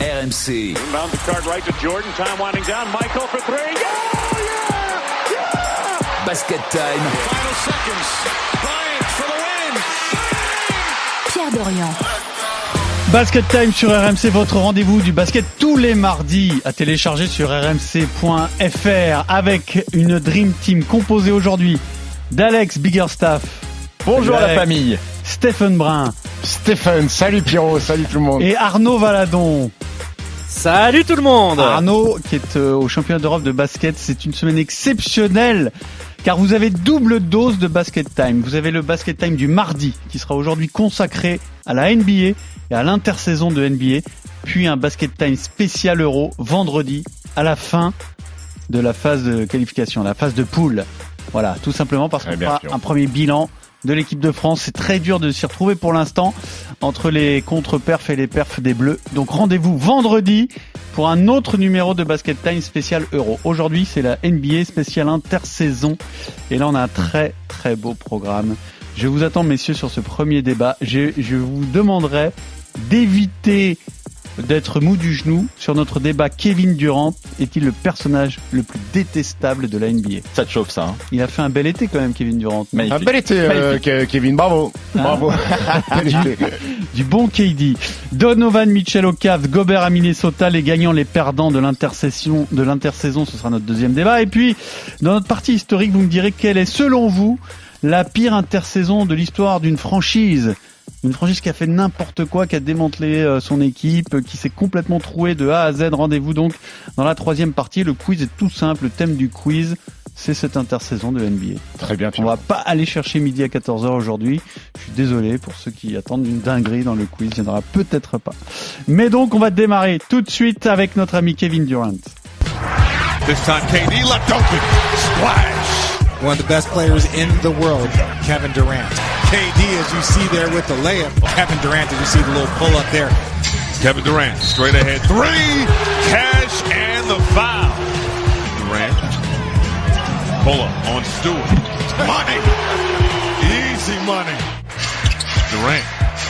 RMC. Inbound the card right to Jordan. Time winding down. Michael for three. Yeah! Yeah! Yeah! Basket time. Final seconds. Bryant for the win. Pierre Dorian. Basket Time sur RMC, votre rendez-vous du basket tous les mardis à télécharger sur rmc.fr avec une Dream Team composée aujourd'hui d'Alex Biggerstaff. Bonjour la famille. Stephen Brun Stéphane, salut Pierrot, salut tout le monde. et Arnaud Valadon. Salut tout le monde Arnaud qui est euh, au championnat d'Europe de basket, c'est une semaine exceptionnelle car vous avez double dose de Basket Time. Vous avez le Basket Time du mardi qui sera aujourd'hui consacré à la NBA et à l'intersaison de NBA, puis un Basket Time spécial Euro vendredi à la fin de la phase de qualification, la phase de poule. Voilà, tout simplement parce Très qu'on fera un premier bilan de l'équipe de France. C'est très dur de s'y retrouver pour l'instant entre les contre-perfs et les perfs des Bleus. Donc rendez-vous vendredi pour un autre numéro de Basket Time spécial Euro. Aujourd'hui, c'est la NBA spéciale intersaison. Et là, on a un très très beau programme. Je vous attends, messieurs, sur ce premier débat. Je, je vous demanderai d'éviter d'être mou du genou sur notre débat Kevin Durant est-il le personnage le plus détestable de la NBA Ça te chauffe ça. Hein? Il a fait un bel été quand même Kevin Durant. Magnifique. Ah, Un bel été, euh, Ke- Kevin, bravo. Bravo. Bel été. du bon KD. Donovan Mitchell au Cavs, Gobert à Minnesota, les gagnants, les perdants de l'intersaison, de l'intersaison, ce sera notre deuxième débat. Et puis, dans notre partie historique, vous me direz quelle est, selon vous, la pire intersaison de l'histoire d'une franchise. Une franchise qui a fait n'importe quoi, qui a démantelé euh, son équipe, euh, qui s'est complètement trouée de A à Z. Rendez-vous donc dans la troisième partie. Le quiz est tout simple. Le thème du quiz, c'est cette intersaison de NBA. Très bien, On va pas aller chercher midi à 14h aujourd'hui. Je suis désolé pour ceux qui attendent une dinguerie dans le quiz. Il n'y en aura peut-être pas. Mais donc, on va démarrer tout de suite avec notre ami Kevin Durant. This time KD left open. Splash. One of the best players in the world, Kevin Durant. KD, as you see there with the layup. Kevin Durant, as you see the little pull up there. Kevin Durant straight ahead. Three. Cash and the foul. Durant. Pull up on Stewart. Money. Easy money. Durant.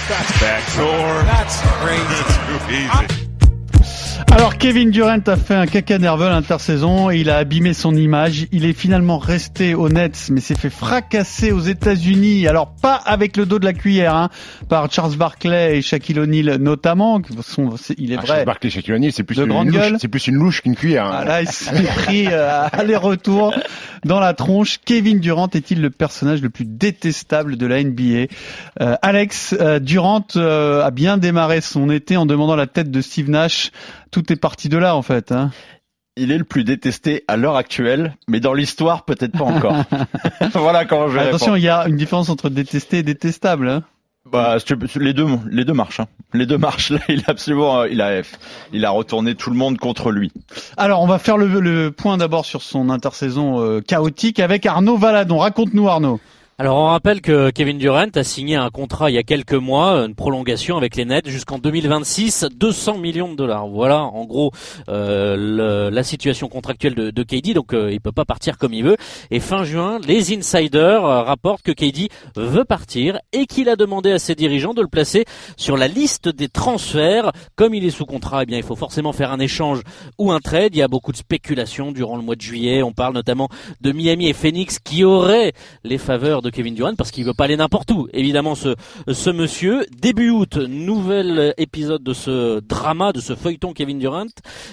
That's backdoor. That's crazy. Too easy. Alors, Kevin Durant a fait un caca nerveux l'intersaison et il a abîmé son image. Il est finalement resté au Nets, mais s'est fait fracasser aux États-Unis. Alors, pas avec le dos de la cuillère, hein, par Charles Barkley et Shaquille O'Neal notamment. qui sont- c'est- il est Ah, vrai. chez Barclay, Shaquille O'Neal, c'est plus, De une grande louche- c'est plus une louche qu'une cuillère. hein. Ah, là, il s'est pris euh, aller-retour dans la tronche. Kevin Durant est-il le personnage le plus détestable de la NBA Euh, Alex, euh, Durant euh, a bien démarré son été en demandant la tête de Steve Nash. Tout est parti de là en fait. Hein. Il est le plus détesté à l'heure actuelle, mais dans l'histoire, peut-être pas encore. voilà comment je Attention, il y a une différence entre détesté et détestable. Hein. Bah, les deux, les deux marchent. hein. Les deux marchent. Là, il a absolument, euh, il a, il a retourné tout le monde contre lui. Alors, on va faire le, le point d'abord sur son intersaison euh, chaotique avec Arnaud Valadon. Raconte-nous Arnaud. Alors on rappelle que Kevin Durant a signé un contrat il y a quelques mois, une prolongation avec les Nets jusqu'en 2026, 200 millions de dollars. Voilà en gros euh, la situation contractuelle de, de KD, donc euh, il peut pas partir comme il veut. Et fin juin, les insiders euh, rapportent que KD veut partir et qu'il a demandé à ses dirigeants de le placer sur la liste des transferts. Comme il est sous contrat, eh bien il faut forcément faire un échange ou un trade. Il y a beaucoup de spéculations durant le mois de juillet. On parle notamment de Miami et Phoenix qui auraient les faveurs de Kevin Durant parce qu'il veut pas aller n'importe où. Évidemment, ce, monsieur. Début août, nouvel épisode de ce drama, de ce feuilleton Kevin Durant.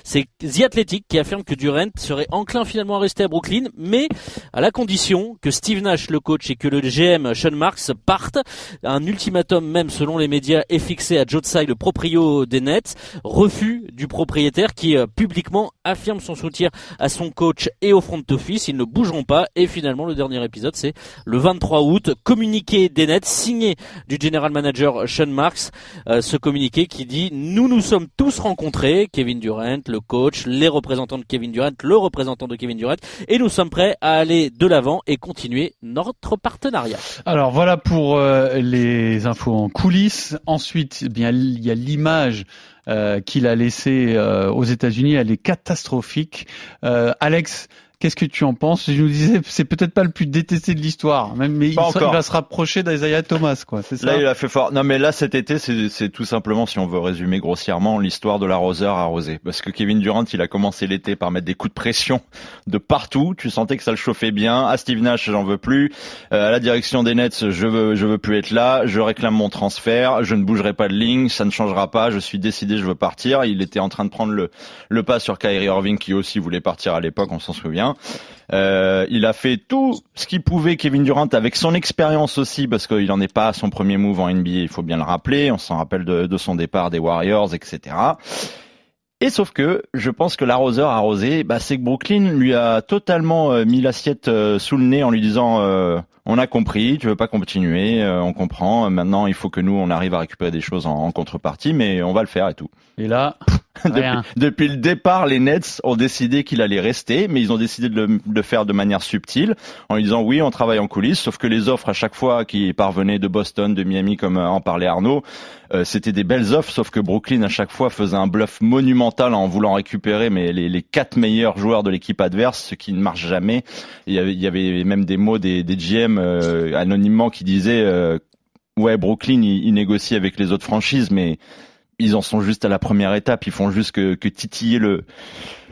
C'est The Athletic qui affirme que Durant serait enclin finalement à rester à Brooklyn, mais à la condition que Steve Nash, le coach, et que le GM Sean Marks partent. Un ultimatum même, selon les médias, est fixé à Joe Tsai, le proprio des Nets. Refus du propriétaire qui euh, publiquement affirme son soutien à son coach et au front office. Ils ne bougeront pas. Et finalement, le dernier épisode, c'est le 23 août. Communiqué des Nets, signé du general manager Sean Marks. Euh, ce communiqué qui dit nous nous sommes tous rencontrés, Kevin Durant, le coach, les représentants de Kevin Durant, le représentant de Kevin Durant, et nous sommes prêts à aller de l'avant et continuer notre partenariat. Alors voilà pour euh, les infos en coulisses. Ensuite, eh bien il y a l'image euh, qu'il a laissée aux États-Unis. Elle est catastrophique. Alex, Qu'est-ce que tu en penses? Je nous disais, c'est peut-être pas le plus détesté de l'histoire, même, mais il, sera- va se rapprocher d'Isaiah Thomas, quoi. C'est ça? Là, il a fait fort. Non, mais là, cet été, c'est c'est tout simplement, si on veut résumer grossièrement, l'histoire de l'arroseur arrosé. Parce que Kevin Durant, il a commencé l'été par mettre des coups de pression de partout. Tu sentais que ça le chauffait bien. À Steve Nash, j'en veux plus. Euh, à la direction des Nets, je veux, je veux plus être là. Je réclame mon transfert. Je ne bougerai pas de ligne. Ça ne changera pas. Je suis décidé, je veux partir. Il était en train de prendre le, le pas sur Kyrie Irving, qui aussi voulait partir à l'époque, on s'en souvient. Euh, il a fait tout ce qu'il pouvait, Kevin Durant, avec son expérience aussi, parce qu'il n'en est pas à son premier move en NBA, il faut bien le rappeler. On s'en rappelle de, son départ des Warriors, etc. Et sauf que je pense que l'arroseur arrosé, bah, c'est que Brooklyn lui a totalement euh, mis l'assiette euh, sous le nez en lui disant on a compris, tu veux pas continuer, euh, on comprend. Maintenant, il faut que nous on arrive à récupérer des choses en, en contrepartie, mais on va le faire et tout. Et là, Depuis, depuis le départ, les Nets ont décidé qu'il allait rester, mais ils ont décidé de le, de le faire de manière subtile, en lui disant oui, on travaille en coulisses, sauf que les offres à chaque fois qui parvenaient de Boston, de Miami, comme euh, en parlait Arnaud, euh, c'était des belles offres, sauf que Brooklyn à chaque fois faisait un bluff monumental en voulant récupérer mais les, les quatre meilleurs joueurs de l'équipe adverse, ce qui ne marche jamais. Il y avait, il y avait même des mots des, des GM euh, anonymement qui disaient euh, ouais Brooklyn il, négocie avec les autres franchises, mais ils en sont juste à la première étape. Ils font juste que, titiller le,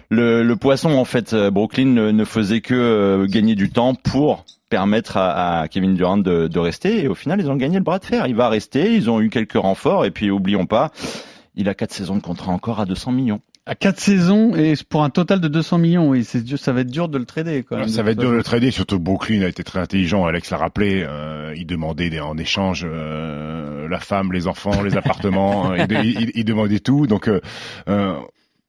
le, poisson. En fait, Euh, Brooklyn ne, faisait que gagner du temps pour permettre à, à Kevin Durant de, de rester. Et au final, ils ont gagné le bras de fer. Il va rester. Ils ont eu quelques renforts. Et puis, oublions pas, il a quatre saisons de contrat encore à 200 millions. À quatre saisons et pour un total de 200 millions, oui, c'est ça va être dur de le trader, quand même. Ça va être dur de le trader, surtout Brooklyn a été très intelligent, Alex l'a rappelé, euh, il demandait des- en échange euh, la femme, les enfants, les appartements, euh, il, il- il demandait tout. Donc euh, euh,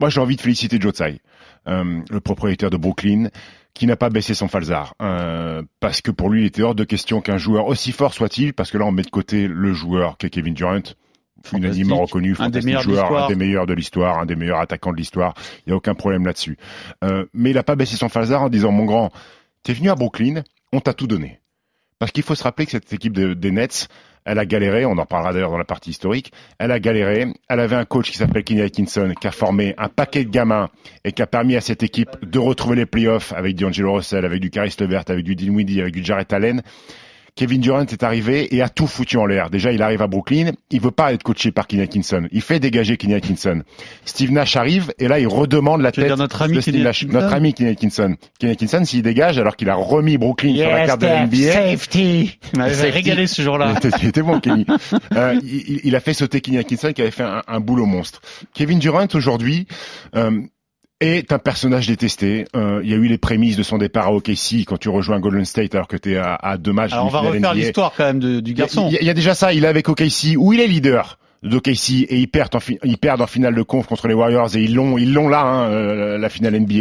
moi j'ai envie de féliciter Joe Tsai, euh, le propriétaire de Brooklyn, qui n'a pas baissé son falzar. Euh, parce que pour lui il était hors de question qu'un joueur aussi fort soit-il, parce que là on met de côté le joueur qu'est Kevin Durant, unanimement reconnu, Un des fantastique meilleurs de joueur, l'histoire. un des meilleurs de l'histoire, un des meilleurs attaquants de l'histoire. Il n'y a aucun problème là-dessus. Euh, mais il n'a pas baissé son falzar en disant, mon grand, t'es venu à Brooklyn, on t'a tout donné. Parce qu'il faut se rappeler que cette équipe de- des Nets, elle a galéré, on en parlera d'ailleurs dans la partie historique, elle a galéré, elle avait un coach qui s'appelle Kenny Atkinson, qui a formé un paquet de gamins et qui a permis à cette équipe de retrouver les playoffs avec D'Angelo Russell, avec du Caris Levert, avec du Dinwiddie, avec du Jarrett Allen. Kevin Durant est arrivé et a tout foutu en l'air. Déjà, il arrive à Brooklyn, il veut pas être coaché par Kenny Atkinson. Il fait dégager Kenny Atkinson. Steve Nash arrive et là, il redemande la Tu tête dire notre ami de Steve Nash. Atkinson Notre ami Kenny Atkinson. Kenny Atkinson, s'il dégage alors qu'il a remis Brooklyn sur la carte de NBA. safety. Il régalé ce jour-là. Il était- il était bon, Kenny. Euh, il, il a fait sauter Kenny Atkinson qui avait fait un, un boulot monstre. Kevin Durant aujourd'hui euh, est un personnage détesté. Euh, il y a eu les prémices de son départ à OKC quand tu rejoins Golden State alors que tu es à, à deux matchs. Alors on va refaire l'histoire quand même de- du garçon. Il y, a- il y a déjà ça. Il est avec OKC où il est leader d'OKC et ils perdent en, ils perdent en finale de conf contre les Warriors et ils l'ont ils l'ont là hein, euh, la finale NBA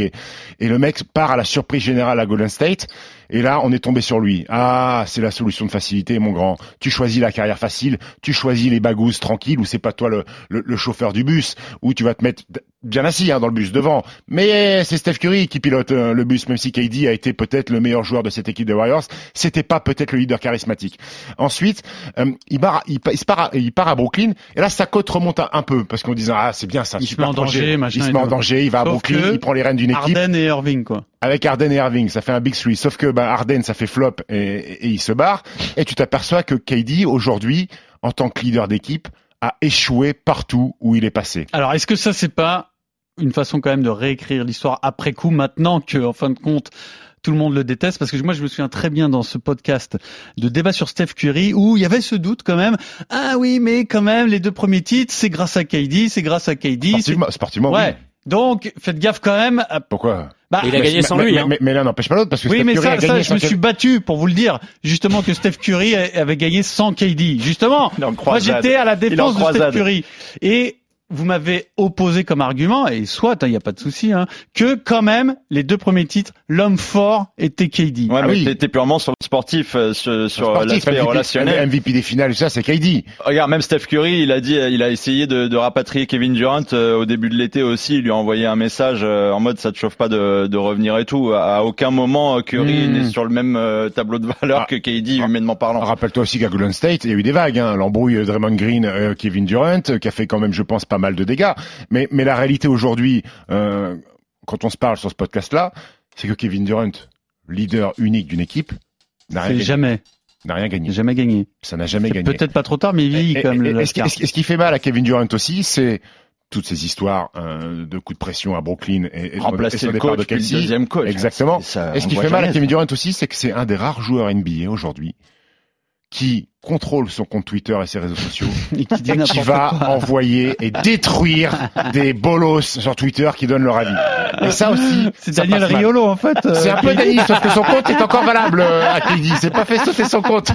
et le mec part à la surprise générale à Golden State et là on est tombé sur lui. Ah c'est la solution de facilité mon grand. Tu choisis la carrière facile tu choisis les bagouses tranquilles où c'est pas toi le, le, le chauffeur du bus où tu vas te mettre bien assis hein, dans le bus devant. Mais c'est Steph Curry qui pilote euh, le bus même si KD a été peut-être le meilleur joueur de cette équipe des Warriors. C'était pas peut-être le leader charismatique. Ensuite euh, il, part, il, pa- il se part à, il part à Brooklyn et là sa cote remonte un, peu parce qu'on disait ah c'est bien ça Il se super met en danger, machin il se et met en danger il va à Brooklyn il prend les rênes d'une équipe. Harden et Irving, quoi. Avec Harden et Irving, ça fait un big three. Sauf que bah, Harden, ça fait flop et, et il se barre. Et tu t'aperçois que KD, aujourd'hui, en tant que leader d'équipe, a échoué partout où il est passé. Alors, est-ce que ça, c'est pas une façon quand même de réécrire l'histoire après coup, maintenant que, en fin de compte, tout le monde le déteste? Parce que moi je me souviens très bien dans ce podcast de débat sur Steph Curry où il y avait ce doute quand même ah oui mais quand même les deux premiers titres c'est grâce à KD c'est grâce à KD c'est- Sportivement, sportivement ouais oui. Donc faites gaffe quand même à- Pourquoi bah, Il a Mais- gagné sans mais, lui, mais, hein. mais, mais l'un n'empêche pas l'autre parce que oui, Steph mais Curry ça, a ça, je me suis battu pour vous le dire, justement que Steph Curry avait gagné sans KD. Justement, moi j'étais à la défense de Steph. Curry. Et vous m'avez opposé comme argument, et soit, il n'y a pas de souci, hein, que quand même, les deux premiers titres, l'homme fort était KD. Ouais, Ah mais oui. t'es purement sur le sportif, euh, sur, l'aspect relationnel. MVP des finales, ça, c'est KD. Regarde, même Steph Curry, il a dit, il a essayé de, de rapatrier Kevin Durant euh, au début de l'été aussi. Il lui a envoyé un message euh, en mode ça te chauffe pas de, de revenir et tout. À, aucun moment Curry Hmm. n'est sur le même euh, tableau de valeur Ah. que KD humainement parlant. Rappelle-toi aussi qu'à Golden State, il y a eu des vagues, hein. l'embrouille Draymond Green, euh, Kevin Durant, euh, qui a fait quand même, je pense, pas mal de dégâts. Mais, mais la réalité aujourd'hui, euh, quand on se parle sur ce podcast-là, c'est que Kevin Durant, leader unique d'une équipe, n'a rien, gagné. jamais, N'a rien gagné. jamais gagné. Ça n'a jamais gagné. Peut-être pas trop tard, mais il vieillit Et- quand même. et- ce, qui- ce qui- fait mal à Kevin Durant aussi, c'est toutes ces histoires euh, de coups de pression à Brooklyn et, et, Remplacer le coach, de puis le Kelsey. deuxième coach. Exactement. Ça, Et ce qui fait mal à Kevin. Durant aussi, c'est que c'est un des rares joueurs NBA aujourd'hui qui contrôle son compte Twitter et ses réseaux sociaux, Et qui dit qui n'importe va quoi. envoyer et détruire des bolos sur Twitter qui donnent leur avis. Et ça aussi, C'est Daniel. Riolo en fait. euh, C'est un peu Dany, sauf que son compte est encore valable euh, à Kelly. C'est pas fait sauter son compte.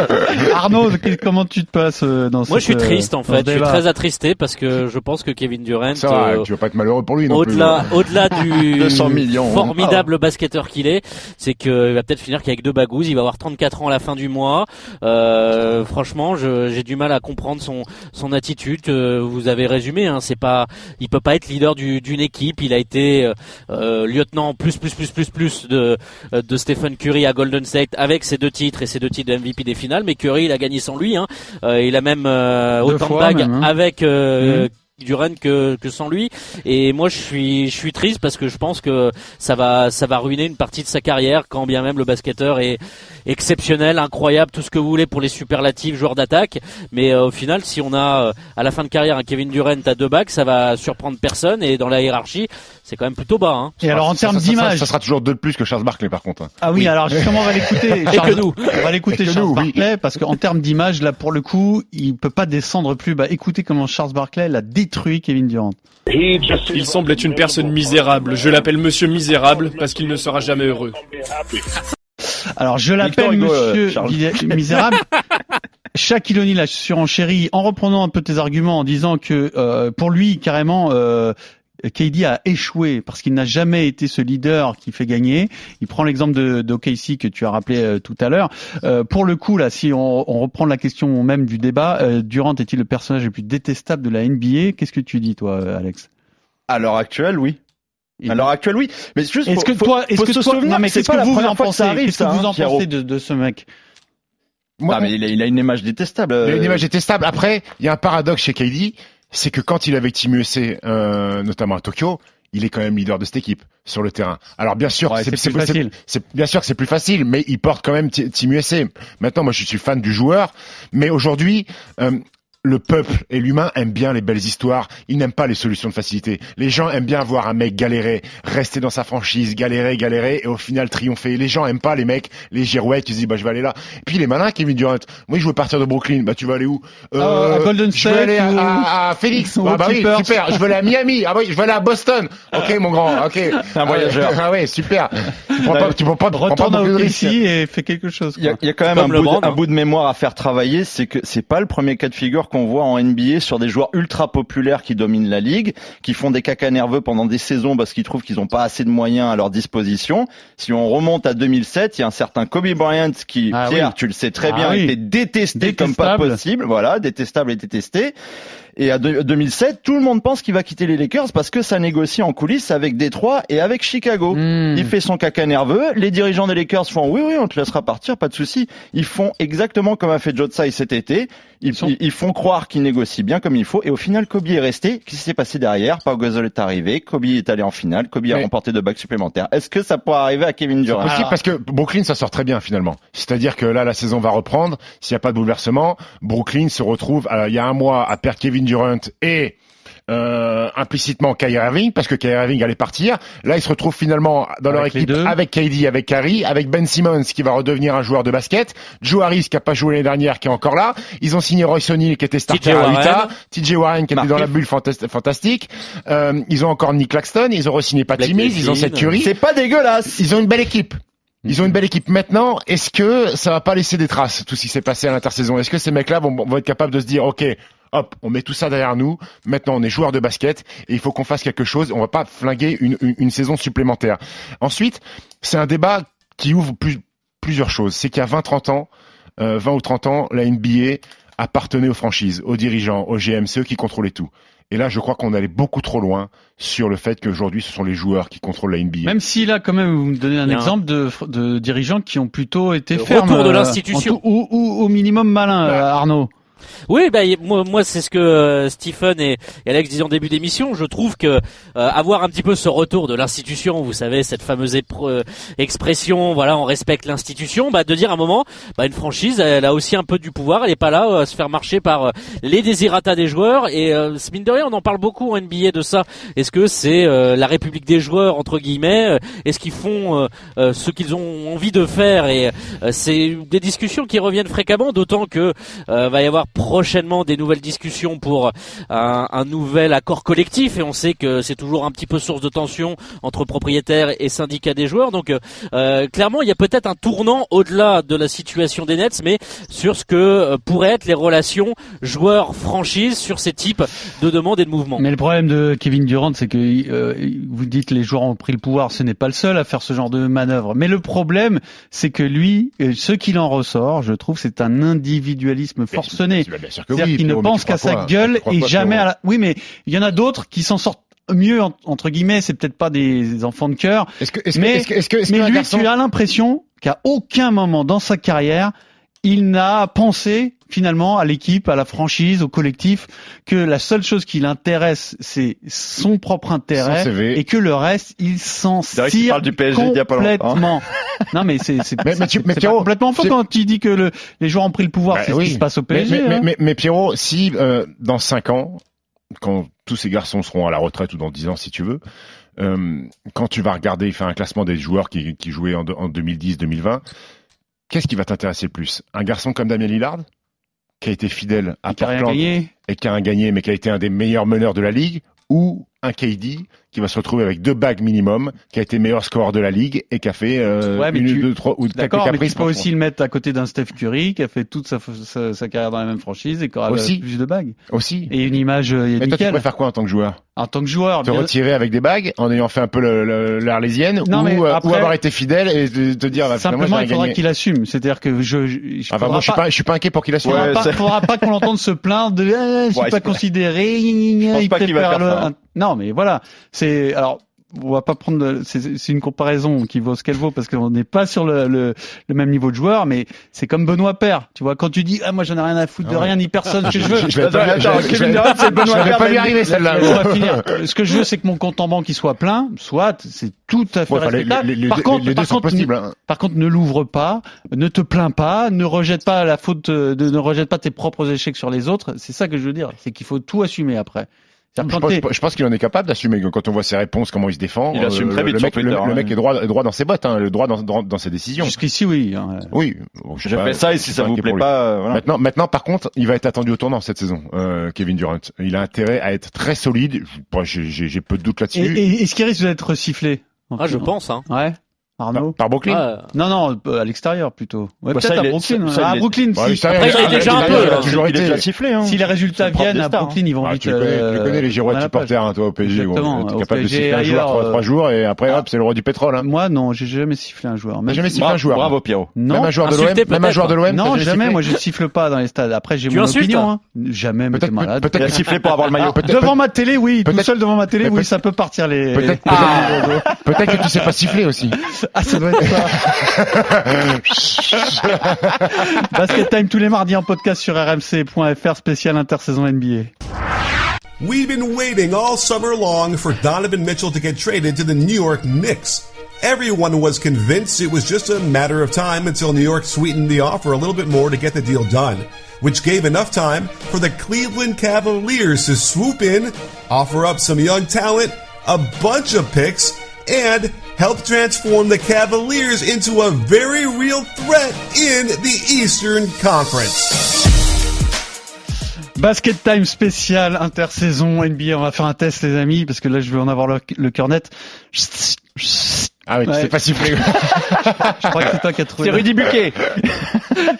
Arnaud, comment tu te passes euh, dans Moi, je suis triste en ce fait. Je suis très attristé parce que je pense que Kevin Durant, Ça va, euh, tu vas pas être malheureux pour lui non au-delà, au-delà du 200 millions, hein. formidable basketteur qu'il est, c'est qu'il va peut-être finir qu'avec deux bagouses. Il va avoir 34 ans à la fin du mois. Euh, franchement, je- j'ai du mal à comprendre son son attitude. Euh, vous avez résumé. Hein, c'est pas, il peut pas être leader du- d'une équipe. Il a été euh, euh, lieutenant plus plus plus plus plus de euh, de Stephen Curry à Golden State avec ses deux titres et ses deux titres de MVP des finales. Mais Curry, il a gagné sans lui. Hein. Euh, il a même euh, autant de fois bagues même, hein. avec euh, Mhm. Duran que, que sans lui et moi je suis je suis triste parce que je pense que ça va ça va ruiner une partie de sa carrière quand bien même le basketteur est exceptionnel incroyable tout ce que vous voulez pour les superlatifs joueurs d'attaque mais euh, au final si on a euh, à la fin de carrière un Kevin Durant à deux bacs ça va surprendre personne et dans la hiérarchie c'est quand même plutôt bas hein. Et alors en termes ça- ça- d'image, ça sera toujours deux de plus que Charles Barkley par contre. hein. ah oui, alors justement on va l'écouter. Charles- que nous. On va l'écouter Charles nous, oui. Barkley parce qu'en termes d'image, là pour le coup, il peut pas descendre plus bas. Écoutez comment Charles Barkley l'a détruit Kevin Durant. Il semble être une personne misérable. Je l'appelle Monsieur Misérable parce qu'il ne sera jamais heureux. Alors je l'appelle Hugo, euh, Monsieur Charles. Villa- Misérable. Shaquille O'Neal a surenchéri en reprenant un peu tes arguments en disant que euh, pour lui carrément euh, KD a échoué parce qu'il n'a jamais été ce leader qui fait gagner. Il prend l'exemple de d'OKC que tu as rappelé euh, tout à l'heure. Euh, pour le coup là, si on, on reprend la question même du débat, euh, Durant est-il le personnage le plus détestable de la NBA Qu'est-ce que tu dis toi, euh, Alex? À l'heure actuelle, oui. Il- À l'heure actuelle, oui. Mais juste, Est-ce que toi, est-ce que se toi, souvenir non mais c'est qu'est-ce pas que la vous première fois que ça arrive, Qu'est-ce que vous hein, en Pierrot. pensez de, de ce mec? Moi, Ah, mais il a, il a une image détestable. Il a une euh, image détestable. Après, il y a un paradoxe chez KD, c'est que quand il est avec Team USA, euh, notamment à Tokyo, il est quand même leader de cette équipe sur le terrain. Alors bien sûr, Ouais, c'est plus facile. c'est bien sûr que c'est plus facile, mais il porte quand même Team USA. Maintenant, moi, je suis fan du joueur, mais aujourd'hui. euh, le peuple et l'humain aiment bien les belles histoires. Ils n'aiment pas les solutions de facilité. Les gens aiment bien voir un mec galérer, rester dans sa franchise, galérer, galérer, et au final triompher. Les gens aiment pas les mecs, les girouettes. Tu te dis, bah je vais aller là. Et puis il est malin, Kevin Durant. Moi, je veux partir de Brooklyn. Bah tu vas aller où? Ah, à Golden Je veux State aller à, ou- à, à Phoenix. ou Ah, bah oui, super. Je veux aller à Miami. Ah oui, je veux aller à Boston. Ok, mon grand. Ok. Un voyageur. Ah ouais, super. Tu prends pas, tu prends pas, tu prends pas Retourne risques. et fais quelque chose. Il y, a, y quand même un bout, de, un bout de mémoire à faire travailler, c'est que c'est pas le premier cas de figure qu'on voit en NBA sur des joueurs ultra populaires qui dominent la ligue, qui font des cacas nerveux pendant des saisons parce qu'ils trouvent qu'ils ont pas assez de moyens à leur disposition. Si on remonte à 2007, il y a un certain Kobe Bryant qui, Ah Pierre, oui. tu le sais très Ah bien, oui. était détesté comme pas possible, voilà, détestable et détesté. Et à de- 2007, tout le monde pense qu'il va quitter les Lakers parce que ça négocie en coulisses avec Détroit et avec Chicago. Hmm. Il fait son caca nerveux. Les dirigeants des Lakers font oui, oui, on te laissera partir, pas de souci. Ils font exactement comme a fait Joe Tsai cet été. Ils, Ils sont- ils- ils font croire qu'ils négocient bien comme il faut. Et au final, Kobe est resté. Qu'est-ce qui s'est passé derrière? Pau Gasol est arrivé. Kobe est allé en finale. Kobe a remporté deux bacs supplémentaires. Est-ce que ça pourrait arriver à Kevin C'est Durant? possible Alors- parce que Brooklyn, ça sort très bien finalement. C'est-à-dire que là, la saison va reprendre. S'il n'y a pas de bouleversement, Brooklyn se retrouve, euh, il y a un mois, à perdre Kevin Durant et euh, implicitement Kyrie Irving, parce que Kyrie Irving allait partir. Là, ils se retrouvent finalement dans leur Avec équipe deux. avec KD, avec Kyrie, avec Ben Simmons qui va redevenir un joueur de basket, Joe Harris qui a pas joué l'année dernière, qui est encore là. Ils ont signé Royce O'Neal qui était starter TJ à. Utah, TJ Warren qui était dans la bulle fantas- fantastique. Euh, ils ont encore Nick Claxton, ils ont re-signé Patty Mills, ils ont cette Curry. C'est pas dégueulasse. Ils ont une belle équipe. Ils ont une belle équipe. Maintenant, est-ce que ça va pas laisser des traces, tout ce qui s'est passé à l'intersaison? Est-ce que ces mecs-là vont, vont être capables de se dire, OK, hop, on met tout ça derrière nous, maintenant on est joueur de basket, et il faut qu'on fasse quelque chose, on va pas flinguer une, une, une saison supplémentaire. Ensuite, c'est un débat qui ouvre plus, plusieurs choses. C'est qu'il y a 20-30 ans, euh, 20 ou 30 ans, la NBA appartenait aux franchises, aux dirigeants, aux GM, c'est eux qui contrôlaient tout. Et là, je crois qu'on allait beaucoup trop loin sur le fait qu'aujourd'hui, ce sont les joueurs qui contrôlent la NBA. Même si là, quand même, vous me donnez un exemple de, de dirigeants qui ont plutôt été fermes. retour de euh, l'institution. ou au minimum malin, Bah, euh, Arnaud. Oui, bah, moi, moi c'est ce que euh, Stephen et, Alex disaient en début d'émission. Je trouve que euh, avoir un petit peu ce retour de l'institution, vous savez, cette fameuse euh, expression, voilà, on respecte l'institution, bah, de dire à un moment, bah, une franchise, elle a aussi un peu du pouvoir, elle est pas là à se faire marcher par les désirata des joueurs. Et mine de rien, on en parle beaucoup en NBA de ça. Est-ce que c'est la République des joueurs entre guillemets Est-ce qu'ils font ce qu'ils ont envie de faire? Et c'est des discussions qui reviennent fréquemment, d'autant que va y avoir prochainement des nouvelles discussions pour un, un nouvel accord collectif et on sait que c'est toujours un petit peu source de tension entre propriétaires et syndicats des joueurs. Donc euh, clairement, il y a peut-être un tournant au-delà de la situation des Nets, mais sur ce que euh, pourraient être les relations joueurs-franchise sur ces types de demandes et de mouvements. Mais le problème de Kevin Durant, c'est que euh, vous dites les joueurs ont pris le pouvoir, ce n'est pas le seul à faire ce genre de manœuvre. Mais le problème, c'est que lui, euh, ce qu'il en ressort, je trouve, c'est un individualisme forcené. Bien sûr que C'est-à-dire oui, qu'il ne pense qu'à sa gueule et jamais à la... Oui, mais il y en a d'autres qui s'en sortent mieux, en- entre guillemets, c'est peut-être pas des enfants de cœur. Est-ce que, est-ce que, Mais- est-ce que, est-ce que, est-ce Mais qu'un lui, garçon- tu as l'impression qu'à aucun moment dans sa carrière, il n'a pensé finalement à l'équipe, à la franchise, au collectif, que la seule chose qui l'intéresse, c'est son propre intérêt et que le reste, il s'en C'est vrai qu'il tire parle du PSG il y a pas longtemps. complètement. non mais c'est Mais- mais mais complètement faux quand tu dis que le- les joueurs ont pris le pouvoir, Bah c'est ce oui. qui se passe au PSG. mais, mais, hein. mais, mais Pierrot, si euh, dans 5 ans, quand tous ces garçons seront à la retraite ou dans 10 ans si tu veux, euh, quand tu vas regarder, faire un classement des joueurs qui, qui jouaient en, en 2010-2020, qu'est-ce qui va t'intéresser le plus? Un garçon comme Damien Lillard? Qui a été fidèle à qui a rien Portland gagné. et qui a un gagné, mais qui a été un des meilleurs meneurs de la ligue, ou un KD qui va se retrouver avec deux bagues minimum, qui a été meilleur scoreur de la ligue et qui a fait euh, Ouais, mais une, tu- deux, trois ou D'accord, mais tu peux aussi le mettre à côté d'un Steph Curry qui a fait toute sa, sa, sa carrière dans la même franchise et qui aura Aussi. plus de bagues. aussi. Et une image euh, Mais toi, tu préfères quoi en tant que joueur? En tant que joueur, Te bien- retirer avec des bagues en ayant fait un peu l'Arlésienne ou, euh, après- ou avoir été fidèle et te, te dire bah, simplement il faudra gagné. qu'il assume. C'est-à-dire que je, je, je Enfin, faudra moi, je suis pas, je suis pas inquiet pour qu'il assume. faudra Ouais, faudra pas qu'on l'entende se plaindre de eh, je suis Ouais, pas considéré. Je pense il pas qu'il va faire. Non, mais voilà. C'est alors. On va pas prendre. C'est une comparaison qui vaut ce qu'elle vaut parce qu'on n'est pas sur le, le, le même niveau de joueur, mais c'est comme Benoît Père. Tu vois, quand tu dis ah moi j'en ai rien à foutre de rien ni personne, ce que je veux. Je- vais pas- Attends, attends, Kevin Durant, c'est Benoît Père arriver celle-là. Ce que je veux, c'est que mon compte en banque il soit plein, soit c'est tout à fait Ouais, enfin, les, respectable. les- les par contre, par possibles. hein. par contre, ne l'ouvre pas, ne te plains pas, ne rejette pas la faute, euh, de, ne rejette pas tes propres échecs sur les autres. C'est ça que je veux dire. C'est qu'il faut tout assumer après. Je pense, je pense qu'il en est capable d'assumer quand on voit ses réponses, comment il se défend. Il assume très vite le mec, le, Twitter, le hein. mec est droit, dans ses bottes, hein, le droit dans, dans, dans ses décisions. Jusqu'ici, oui. hein. Oui. Bon, je pas, ça et si ça vous plaît pas, euh, voilà. Maintenant, maintenant, par contre, il va être attendu au tournant cette saison, euh, Kevin Durant. Il a intérêt à être très solide. J'ai peu de doutes Et, là-dessus. et- est-ce qu'il risque d'être sifflé Ah, je pense. Hein. Ouais. Par, Arnaud. par Brooklyn. Ah, Non, non, euh, à l'extérieur plutôt. Ouais, Bah, peut-être à Brooklyn. ça, ça, à il est- Brooklyn, Ouais, si, ça, Après, il déjà un peu, toujours été. déjà sifflé. Hein. si les résultats viennent à Brooklyn, ils vont Ah, vite. tu, connais, tu euh, connais, les girouettes page. supporters, hein, toi, au PSG. Exactement. T'es capable de siffler un joueur ailleurs, trois, euh, trois jours et après, ah. hop, c'est le roi du pétrole. Hein. Moi, non, j'ai jamais sifflé un joueur. Même jamais si- sifflé un joueur. Bravo Pierrot. Non. Même un joueur de l'OM, même un joueur de l'OM. Non, jamais. Moi, je siffle pas dans les stades. Après, j'ai Tu mon opinion. Hein. Jamais, mais t'es Peut-être, malade. peut-être, sifflé pour avoir le maillot. Devant ma télé, oui. Tout seul devant ma télé, oui, ça peut partir les. peut-être, Ah, peut-être que tu sais pas siffler aussi. Ah, ça doit être ça. Basket Time tous les mardis en podcast sur rmc.fr spécial intersaison NBA. We've been waiting all summer long for Donovan Mitchell to get traded to the New York Knicks. Everyone was convinced it was just a matter of time until New York sweetened the offer a little bit more to get the deal done, which gave enough time for the Cleveland Cavaliers to swoop in, offer up some young talent, a bunch of picks, and help transform the Cavaliers into a very real threat in the Eastern Conference. Basket Time spécial intersaison NBA. On va faire un test, les amis, parce que là, je vais en avoir le, le cœur net. Ah oui, tu Ouais. sais pas siffler. Je crois que c'est toi qui as trouvé. C'est Rudy Buquet.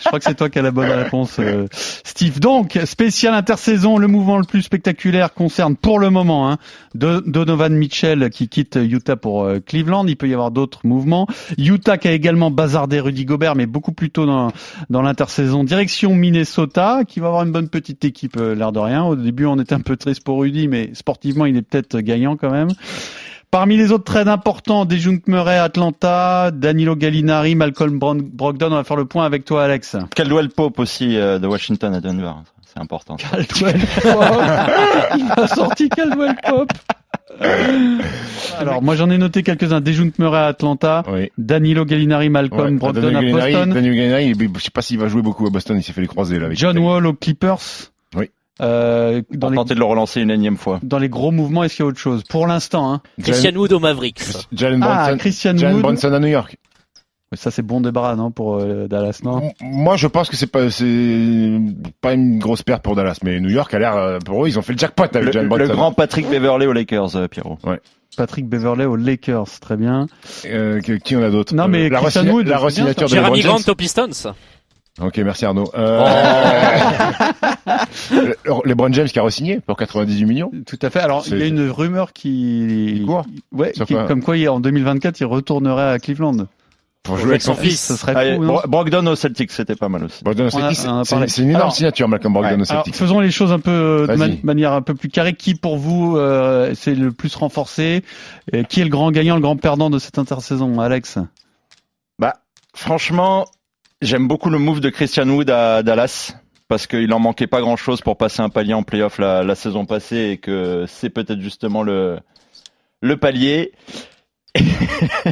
Je crois que c'est toi qui as la bonne réponse, euh, Steve. Donc, spécial intersaison, le mouvement le plus spectaculaire concerne pour le moment hein, Do- Donovan Mitchell qui quitte Utah pour euh, Cleveland. Il peut y avoir d'autres mouvements. Utah qui a également bazardé Rudy Gobert, mais beaucoup plus tôt dans, dans l'intersaison. Direction Minnesota, qui va avoir une bonne petite équipe, euh, l'air de rien. Au début, on était un peu triste pour Rudy, mais sportivement, il est peut-être gagnant quand même. Parmi les autres trades importants, Dejounte Murray, Atlanta, Danilo Gallinari, Malcolm Brogdon, on va faire le point avec toi, Alex. Caldwell Pope aussi euh, de Washington à Denver. C'est important. Caldwell Pop. Il a sorti Caldwell Pop. Alors moi j'en ai noté quelques-uns. Dejounte Murray à Atlanta, Oui. Danilo Gallinari, Malcolm Ouais. Brogdon à Gallinari- Boston, Daniel Gallinari, il- je sais pas s'il va jouer beaucoup à Boston, il s'est fait les croiser là avec John. Wall aux Clippers. Euh, dans, les, tenter de le relancer une énième fois. dans les gros mouvements, est-ce qu'il y a autre chose? Pour l'instant, hein. Christian Wood aux Mavericks. Jalen Ah, Brunson, Christian Jalen Wood. Brunson à New York. Ça c'est bon débarras non pour euh, Dallas non? Moi, je pense que c'est pas, c'est pas une grosse perte pour Dallas, mais New York a l'air, euh, pour eux, ils ont fait le jackpot avec Le, Jalen le Brunson. grand Patrick Beverley aux Lakers, euh, Pierrot. Patrick Beverley aux Lakers, très bien. Euh, qui en a d'autres Non, mais la, Christian Wood, la resignature de Jeremy Grant aux Pistons. Ok, merci Arnaud. Euh, le- LeBron James qui a resigné pour 98 millions. Tout à fait. Alors, il y a une rumeur qui, Qui court ouais, qui- quoi comme quoi il- en 2024 il retournerait à Cleveland. Pour jouer avec son fils. Ce serait Allez, fou, non Bro- Brogdon aux Celtics, c'était pas mal aussi. Brogdon au Celtics, c'est- une énorme Alors- signature, Malcolm Brogdon au Alors, Celtics. faisons les choses un peu euh, de man- manière un peu plus carrée. Qui pour vous euh, c'est le plus renforcé? Et Qui est le grand gagnant, le grand perdant de cette intersaison, Alex? Bah, franchement, j'aime beaucoup le move de Christian Wood à Dallas parce qu'il en manquait pas grand chose pour passer un palier en playoff la, la saison passée et que c'est peut-être justement le, le palier. Vas-y,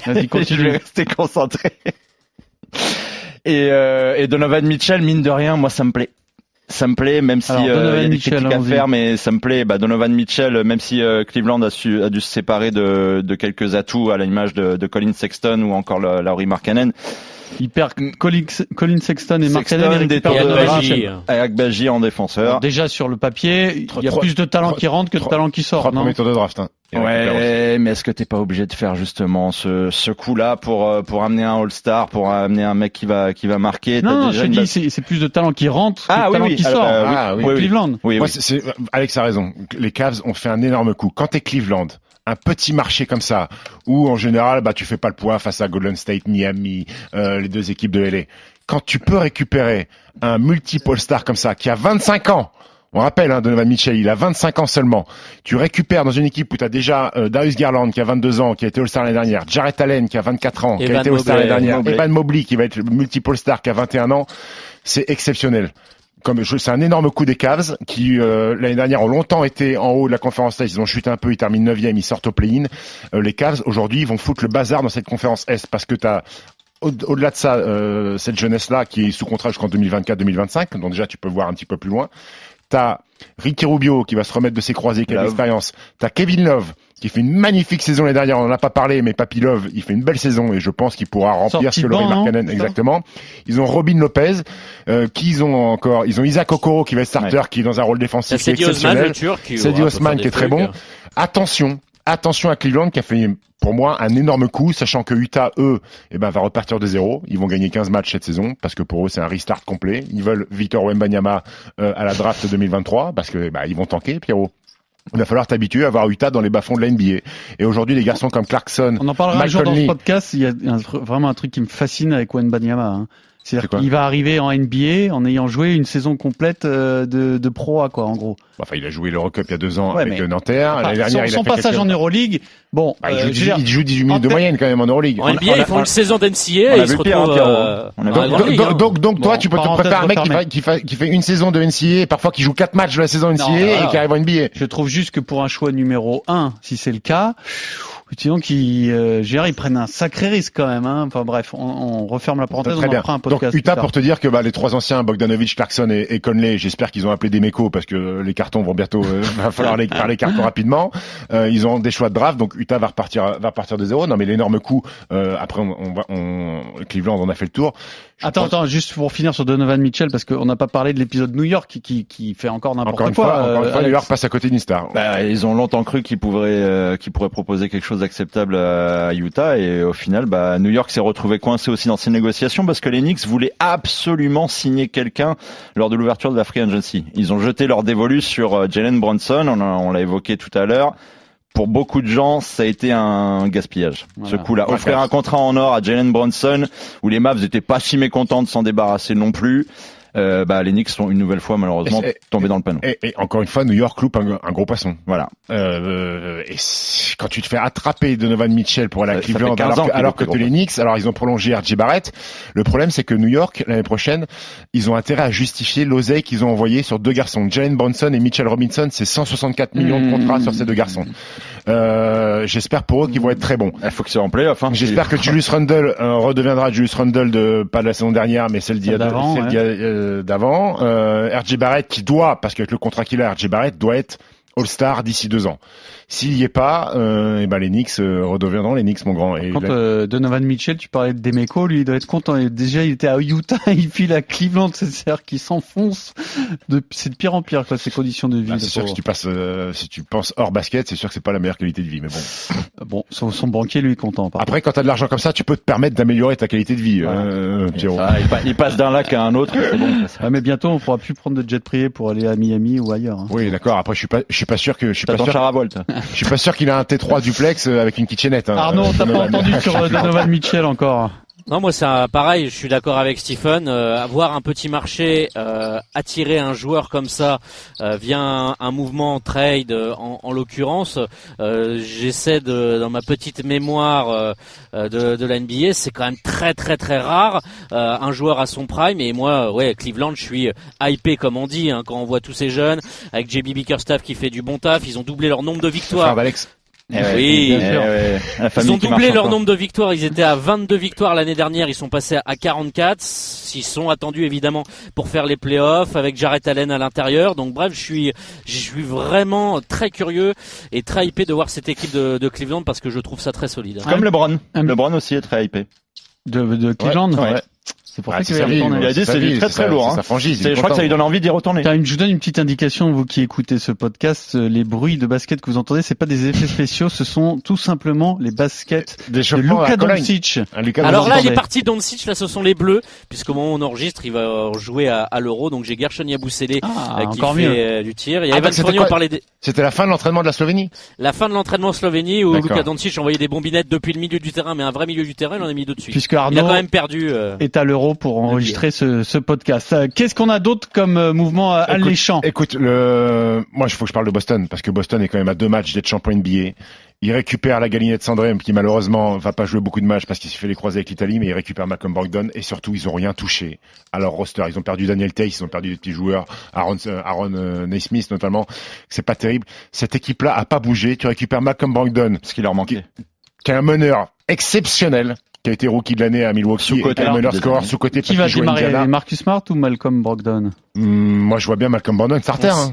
Je vais continue. rester concentré. Et, euh, et Donovan Mitchell, mine de rien, moi ça me plaît. Ça me plaît, même si euh, il y a des Mitchell, critiques à faire, mais ça me plaît. Bah, Donovan Mitchell, même si euh, Cleveland a, su, a dû se séparer de, de quelques atouts à l'image de, de Colin Sexton ou encore la- Laurie Markkanen, Il perd Colin, Colin Sexton et Mark. Mitchell. et Agbaji en défenseur. Alors, déjà sur le papier, il y a Trois- plus de talent trois- qui rentre que de talent qui sort. Trois non premiers tours de draft. Hein. Ouais, mais est-ce que t'es pas obligé de faire justement ce, ce coup-là pour euh, pour amener un All-Star, pour amener un mec qui va qui va marquer? T'as Non, déjà je te dis, c'est c'est plus de talent qui rentre que Ah de oui, talent oui, qui sort. bah, oui, Ah, oui, oui, oui. Cleveland. Oui, Moi, oui. c'est- c'est- Alex a raison. Les Cavs ont fait un énorme coup. Quand t'es Cleveland, un petit marché comme ça, où en général, bah, tu fais pas le poids face à Golden State, Miami, euh, les deux équipes de LA. Quand tu peux récupérer un multiple star comme ça, qui a 25 ans, on rappelle, hein, Donovan Mitchell, il a 25 ans seulement. Tu récupères dans une équipe où tu as déjà euh, Darius Garland qui a 22 ans, qui a été All-Star l'année dernière, Jarrett Allen qui a 24 ans, qui a été All-Star l'année dernière, Mobley. Evan Mobley qui va être multiple star qui a 21 ans. C'est exceptionnel comme c'est un énorme coup des Cavs qui euh, l'année dernière ont longtemps été en haut de la conférence Est, ils ont chuté un peu, ils terminent 9e, ils sortent au play-in. Euh, les Cavs aujourd'hui vont foutre le bazar dans cette conférence Est parce que tu as au-delà de ça euh, cette jeunesse là qui est sous contrat jusqu'en 2024-2025, donc déjà tu peux voir un petit peu plus loin. T'as Ricky Rubio qui va se remettre de ses croisés, qui a de Love. l'expérience. T'as Kevin Love qui fait une magnifique saison l'année dernière. On en a pas parlé, mais Papy Love, il fait une belle saison et je pense qu'il pourra remplir ce que Laurie Markkanen, C'est exactement. Ils ont Robin Lopez, euh, qui ils ont encore. Ils ont Isaac Okoro qui va être starter, qui est dans un rôle défensif exceptionnel. peut Osman qui est très bon. Attention, attention à Cleveland qui a fait pour moi un énorme coup, sachant que Utah eux, eh ben va repartir de zéro. Ils vont gagner 15 matchs cette saison parce que pour eux c'est un restart complet. Ils veulent Victor Wembanyama euh, à la draft 2023 parce que bah, ils vont tanker, Pierrot. Il va falloir t'habituer à voir Utah dans les bas-fonds de la NBA. Et aujourd'hui, les garçons comme Clarkson, On en parlera un jour dans ce podcast. Il y a un vraiment un truc qui me fascine avec Wen Banyama. Hein. C'est C'est-à-dire qu'il va arriver en NBA en ayant joué une saison complète euh, de, de Pro A, quoi, en gros. enfin, il a joué l'Eurocup il y a deux ans Ouais, avec mais- Nanterre. Enfin, dernière, son il a son fait passage quelques- en Euroleague, bon, Bah, il, euh, joue, veux 18 dire, il joue 18 minutes de fait- moyenne quand même en Euroleague. En NBA, on a- ils font on- une saison d'NCA et ils se retrouvent hein, euh, donc, donc, toi, tu peux te préférer un mec qui, refermée. fa- qui, fa- qui fait une saison de NCA et parfois qui joue quatre matchs de la saison NCA Non, et qui arrive en NBA. Je trouve juste que pour un choix numéro 1, si c'est le cas, qui, euh, Gérard, ils prennent un sacré risque quand même. Hein. Enfin bref, on, on referme la parenthèse, Très on en bien. un Donc podcast. Utah plus tard. pour te dire que bah, les trois anciens Bogdanovic, Clarkson et, et Conley, j'espère qu'ils ont appelé des mécos parce que les cartons vont bientôt, euh, va falloir les, faire les cartons rapidement. Euh, ils ont des choix de draft, donc Utah va repartir, va repartir de zéro. Non mais l'énorme coup. euh, après on, on va, on, Cleveland on a fait le tour. Attends, pense- attends, juste pour finir sur Donovan Mitchell, parce qu'on n'a pas parlé de l'épisode New York qui, qui, qui fait encore n'importe Encore une quoi. fois, encore une euh, fois, New. York passe à côté d'une star. Bah, ils ont longtemps cru qu'ils pourraient, euh, qu'ils pourraient proposer quelque chose d'acceptable à Utah et au final, bah, New York s'est retrouvé coincé aussi dans ces négociations parce que les Knicks voulaient absolument signer quelqu'un lors de l'ouverture de la free agency. Ils ont jeté leur dévolu sur euh, Jalen Brunson, on l'a évoqué tout à l'heure. Pour beaucoup de gens, ça a été un gaspillage. Voilà. Ce coup-là, offrir un contrat en or à Jalen Brunson, où les Mavs n'étaient pas si mécontents de s'en débarrasser non plus. Euh, bah, les Knicks sont une nouvelle fois malheureusement Et- tombés dans le panneau. Et, et encore une fois, New York loupe un, un gros poisson. Voilà. Euh, et si- quand tu te fais attraper Donovan Mitchell pour aller à Ça- ça Cleveland 15 ans alors, que- qu'il alors que gros les Knicks, alors ils ont prolongé RJ Barrett. Le problème, c'est que New York, l'année prochaine, ils ont intérêt à justifier l'oseille qu'ils ont envoyé sur deux garçons. Jalen Bronson et Mitchell Robinson, c'est 164 millions de contrats sur ces deux garçons. Euh, J'espère pour eux qu'ils vont être très bons. Il faut que c'est en playoff. Hein. J'espère que Julius Randle euh, redeviendra Julius Randle de pas de la saison dernière, mais celle d'il y a Euh, d'avant. Euh, RJ Barrett qui doit, parce qu'avec le contrat qu'il a, RJ Barrett doit être All-Star d'ici deux ans. S'il y est pas, euh, et ben les Knicks euh, redeviendront les Knicks, mon grand. Et Quand là- euh, Donovan Mitchell, tu parlais de Demeco, lui il doit être content. Et déjà il était à Utah, il file à Cleveland, c'est-à-dire qu'il s'enfonce. De... C'est de pire en pire quoi, ces conditions de vie. bah, le c'est sûr que si tu passes, euh, si tu penses hors basket, c'est sûr que c'est pas la meilleure qualité de vie. Mais bon. Bon, son, son banquier lui est content. par Après, quand t'as de l'argent comme ça, tu peux te permettre d'améliorer ta qualité de vie. Voilà. Euh, Pierrot. Ah, il, pa- il passe d'un lac à un autre. bon. Ah, mais bientôt, on pourra plus prendre de jet privé pour aller à Miami ou ailleurs. hein. Oui, d'accord. Après, je suis pas, je suis pas sûr que, je suis pas sûr. Je suis pas sûr qu'il a un T3 duplex euh, avec une kitchenette. Hein, Arnaud, t'as pas entendu sur euh, Donovan Mitchell encore Non, moi c'est pareil. Je suis d'accord avec Stephen. Euh, avoir un petit marché, euh, attirer un joueur comme ça euh, via un, un mouvement trade, euh, en, en l'occurrence, euh, j'essaie de, dans ma petite mémoire euh, de, de la NBA, c'est quand même très très très rare euh, un joueur à son prime. Et moi, ouais, Cleveland, je suis hypé comme on dit hein, quand on voit tous ces jeunes avec JB Bickerstaff qui fait du bon taf. Ils ont doublé leur nombre de Frère victoires. Eh Oui, eh bien sûr. ouais, la Ils ont doublé leur encore. nombre de victoires. Ils étaient à 22 victoires l'année dernière. Ils sont passés à 44. Ils sont attendus évidemment pour faire les playoffs avec Jarrett Allen à l'intérieur. Donc bref, je suis, je suis vraiment très curieux et très hypé de voir cette équipe de, de Cleveland parce que je trouve ça très solide. Comme LeBron. LeBron aussi est très hypé. de, de Cleveland. Ouais. C'est pour Ah, ça qu'il va y retourner. Il a dit, c'est très, très lourd, hein. sa franchise. Je crois que ça lui donne envie d'y retourner. Je vous donne une petite indication, vous qui écoutez ce podcast, euh, les bruits de basket que vous entendez, c'est pas des effets spéciaux, ce sont tout simplement les baskets Des de Luka. Doncic. Alors là, il est parti Doncic. Là, ce sont les Bleus, puisqu'au moment où on enregistre, il va jouer à, à l'Euro. Donc j'ai Gershon Yabusele Ah, euh, qui fait mieux. euh, du tir. Ah, Evan c'était Fournier, on quoi parlait des- C'était la fin de l'entraînement de la Slovénie. la fin de l'entraînement en Slovénie où. Luka Doncic envoyait des bombinettes depuis le milieu du terrain, mais un vrai milieu du terrain, il en a mis deux dessus. Puisque Il a Arnaud quand même perdu. euh, est à l'euro pour enregistrer ce, ce podcast. Euh, Qu'est-ce qu'on a d'autre comme euh, mouvement euh, Écoute, alléchant? Écoute, le, moi, il faut que je parle de Boston parce que Boston est quand même à deux matchs d'être champion NBA. Il récupère la galinette Sandrem qui malheureusement va pas jouer beaucoup de matchs parce qu'il s'est fait les croiser avec l'Italie, mais il récupère Malcolm Brogdon et surtout ils ont rien touché à leur roster. Ils ont perdu Daniel Tate, ils ont perdu des petits joueurs, Aaron, Aaron Naismith notamment. C'est pas terrible. Cette équipe-là a pas bougé. Tu récupères Malcolm Brogdon, Ce qui leur manquait. qui est un meneur exceptionnel, qui a été rookie de l'année à Milwaukee, et un meneur des score sous côté Qui va démarrer Marcus Smart ou Malcolm Brogdon? Moi, je vois bien Malcolm Brogdon starter. Hein.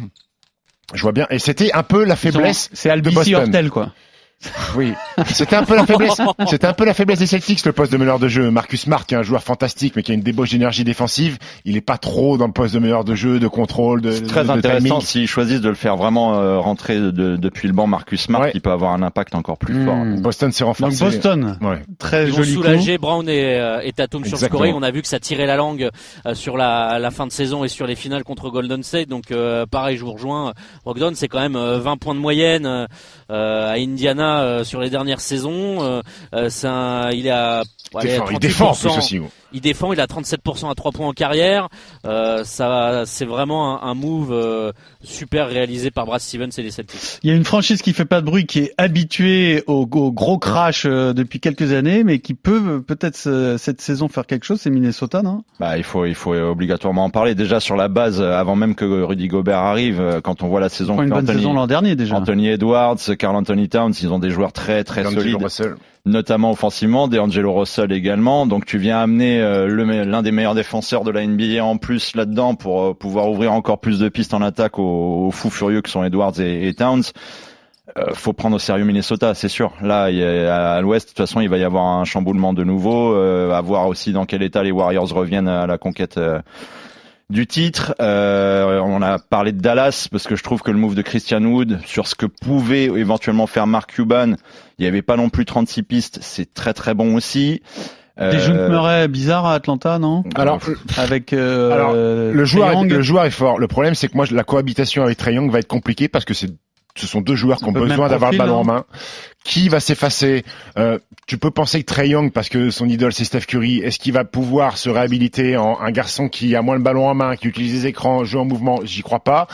Je vois bien. Et c'était un peu la faiblesse C'est. Hortel quoi. Oui, c'était un peu la faiblesse. C'était un peu la faiblesse des Celtics, le poste de meneur de jeu. Marcus Smart, qui est un joueur fantastique, mais qui a une débauche d'énergie défensive, il est pas trop dans le poste de meneur de jeu, de contrôle, de, C'est très de- de intéressant s'ils choisissent de le faire vraiment euh, rentrer de- depuis le banc Marcus Smart, Ouais. qui peut avoir un impact encore plus fort. Boston s'est Donc renforcé. Boston, Ouais. très Ils joli coup. soulager Brown et, euh, et Tatum sur le scoring. On a vu que ça tirait la langue euh, sur la, la fin de saison et sur les finales contre Golden State. Donc euh, pareil, je vous rejoins. Brogdon, c'est quand même euh, 20 points de moyenne à Indiana euh, sur les dernières saisons. Euh, euh, c'est un, il est à, Il défend, il défend en plus 38%. aussi. Il défend, il a 37% à 3 points en carrière. Euh, ça, c'est vraiment un, un move euh, super réalisé par Brad Stevens et les Celtics. Il y a une franchise qui fait pas de bruit, qui est habituée au, au gros crash euh, depuis quelques années, mais qui peut euh, peut-être euh, cette saison faire quelque chose. C'est Minnesota, non? Bah, il faut, il faut obligatoirement en parler. Déjà sur la base, euh, avant même que Rudy Gobert arrive, euh, quand on voit la saison une bonne Anthony, saison l'an dernier déjà. Anthony Edwards, Carl Anthony Towns, ils ont des joueurs très très solides, Russell. Notamment offensivement, DeAngelo Russell également. Donc tu viens amener euh, l'un des meilleurs défenseurs de la NBA en plus là-dedans pour euh, pouvoir ouvrir encore plus de pistes en attaque aux, fous furieux que sont Edwards et, Towns. Euh, faut prendre au sérieux Minnesota, c'est sûr. Là, il a- à l'Ouest, de toute façon, il va y avoir un chamboulement de nouveau. Euh, à voir aussi dans quel état les Warriors reviennent à la conquête euh, du titre. Euh, on a parlé de Dallas parce que je trouve que le move de Christian Wood sur ce que pouvait éventuellement faire Mark Cuban, il n'y avait pas non plus 36 pistes. C'est très très bon aussi. Euh, Des Junk Murray bizarres à Atlanta, non? Alors, Avec euh, Alors, euh, le joueur, est, le joueur est fort. Le problème, c'est que moi, la cohabitation avec Trae Young va être compliquée parce que c'est, ce sont deux joueurs qui ont le besoin d'avoir le ballon en non main, qui va s'effacer euh, Tu peux penser que Trey Young, parce que son idole c'est Steph Curry, est-ce qu'il va pouvoir se réhabiliter en un garçon qui a moins le ballon en main, qui utilise les écrans, joue en mouvement? J'y crois pas.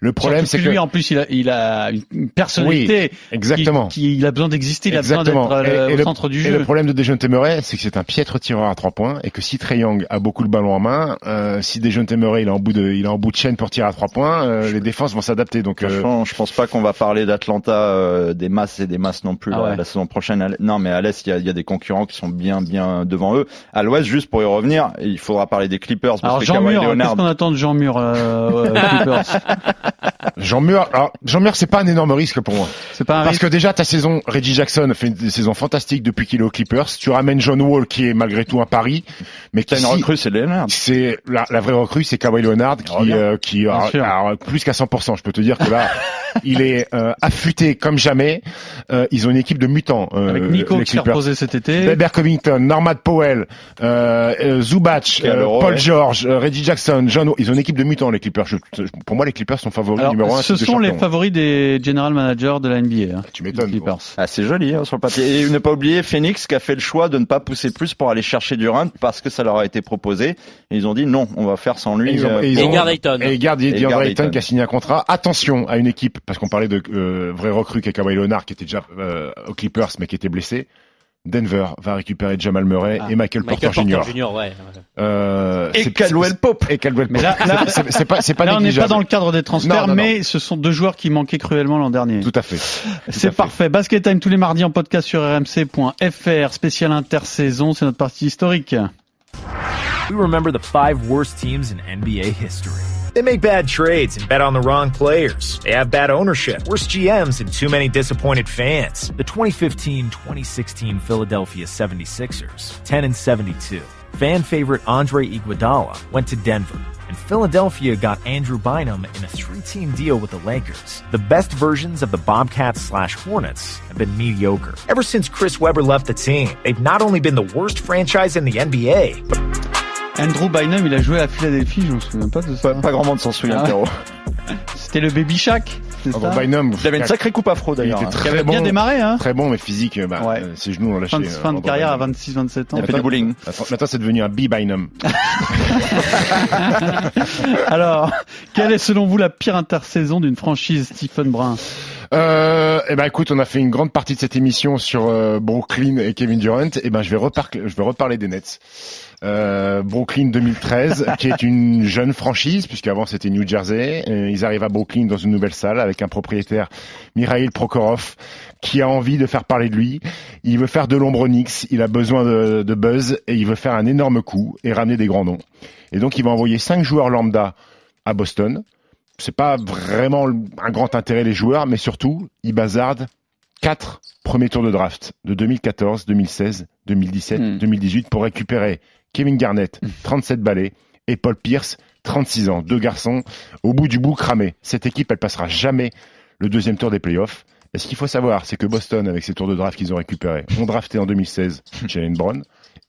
Le problème, c'est que lui, en plus, il a, il a une personnalité. Oui, exactement. Qui, il a besoin d'exister, il a besoin d'être euh, au centre du jeu. Et le problème de Dejounte Murray, c'est que c'est un piètre tireur à trois points et que si Trey Young a beaucoup le ballon en main, euh, si Dejounte Murray il est en bout de, il est en bout de chaîne pour tirer à trois points, euh, les défenses vont s'adapter. Donc, euh... je pense pas qu'on va parler d'Atlanta euh, des masses et des masses non plus ah la, saison prochaine. Non, mais à l'est, il y a, y a, des concurrents qui sont bien, bien devant eux. À l'ouest, juste pour y revenir, il faudra parler des Clippers. Parce Alors que Jean Mur, qu'est-ce qu'on attend de Jean Mur Clippers? Jean Mur, alors Jean Mur, c'est pas un énorme risque pour moi. C'est pas un parce que déjà ta saison, Reggie Jackson fait une saison fantastique depuis qu'il est aux Clippers. Tu ramènes John Wall qui est malgré tout un pari, mais qui une recrue, c'est Leonard. C'est la, la, vraie recrue, c'est Kawhi Leonard qui, euh, qui a, plus qu'à 100%. Je peux te dire que là, il est euh, affûté comme jamais. Euh, ils ont une équipe de mutants. Euh, Avec Nico qui s'est reposé cet été. Weber Covington, Norman Powell, euh, Zubac, Paul George, Reggie Jackson, John. Ils ont une équipe de mutants les Clippers. Je, pour moi, les Clippers sont favoris numéro un. Ce sont les favoris des general managers de la NBA. Hein, tu m'étonnes. Ah, c'est joli hein, sur le papier. Et ne pas oublier Phoenix qui a fait le choix de ne pas pousser plus pour aller chercher Durant parce que ça leur a été proposé. Et ils ont dit non, on va faire sans lui. Et, ils ont, et, et, et qui a signé un contrat. Attention à une équipe parce qu'on parlait de euh, vrai recrue qui est Kawhi Leonard qui était déjà euh, aux Clippers mais qui était blessé. Denver va récupérer Jamal Murray ah, et Michael, Michael Porter, Porter Jr. ouais. Euh, et Caldwell Pope. Et Caldwell Mais là, là c'est pas, c'est pas là, on n'est pas dans le cadre des transferts, Non, non, mais ce sont deux joueurs qui manquaient cruellement l'an dernier. Tout à fait. C'est parfait. Basket Time tous les mardis en podcast sur rmc.fr. Spécial intersaison, c'est notre partie historique. We remember the five worst teams in NBA history. They make bad trades and bet on the wrong players. They have bad ownership, worse GMs, and too many disappointed fans. The 2015-2016 Philadelphia 76ers, 10 and 72. Fan favorite Andre Iguodala went to Denver, and Philadelphia got Andrew Bynum in a three-team deal with the Lakers. The best versions of the Bobcats slash Hornets have been mediocre. Ever since Chris Webber left the team, they've not only been the worst franchise in the NBA, but Andrew Bynum, il a joué à Philadelphie, je me souviens pas de ça. Pas, pas grand monde s'en souvient, Pierrot. C'était le Baby Shaq. c'est Ah, ça bon, Bynum, Il avait une sacrée coupe afro il d'ailleurs. était hein. Très avait bon, bien démarré, hein. très bon, mais physique, bah, Ouais. euh, ses genoux l'ont lâché. Fin de, euh, fin de Andrew carrière à Bynum. 26-27 ans. Il a fait du bowling. Attends, Maintenant, c'est devenu un B-Bynum. Alors, quelle est selon vous la pire intersaison d'une franchise Stephen Brun? Euh, eh ben écoute, on a fait une grande partie de cette émission sur euh, Brooklyn et Kevin Durant. Eh ben je vais reparler, je vais reparler des Nets. Euh, Brooklyn 2013, qui est une jeune franchise puisqu'avant c'était New Jersey. Euh, ils arrivent à Brooklyn dans une nouvelle salle avec un propriétaire, Mikhail Prokhorov, qui a envie de faire parler de lui. Il veut faire de l'ombre aux Knicks, il a besoin de, de buzz et il veut faire un énorme coup et ramener des grands noms. Et donc il va envoyer cinq joueurs lambda à Boston c'est pas vraiment un grand intérêt les joueurs, mais surtout, ils bazardent quatre premiers tours de draft de 2014, 2016, 2017, Hmm. 2018 pour récupérer Kevin Garnett, 37 balais, et Paul Pierce, 36 ans. Deux garçons au bout du bout cramés. Cette équipe, elle passera jamais le deuxième tour des playoffs. Et ce qu'il faut savoir, c'est que Boston, avec ces tours de draft qu'ils ont récupérés, ont drafté en 2016 Jalen Brown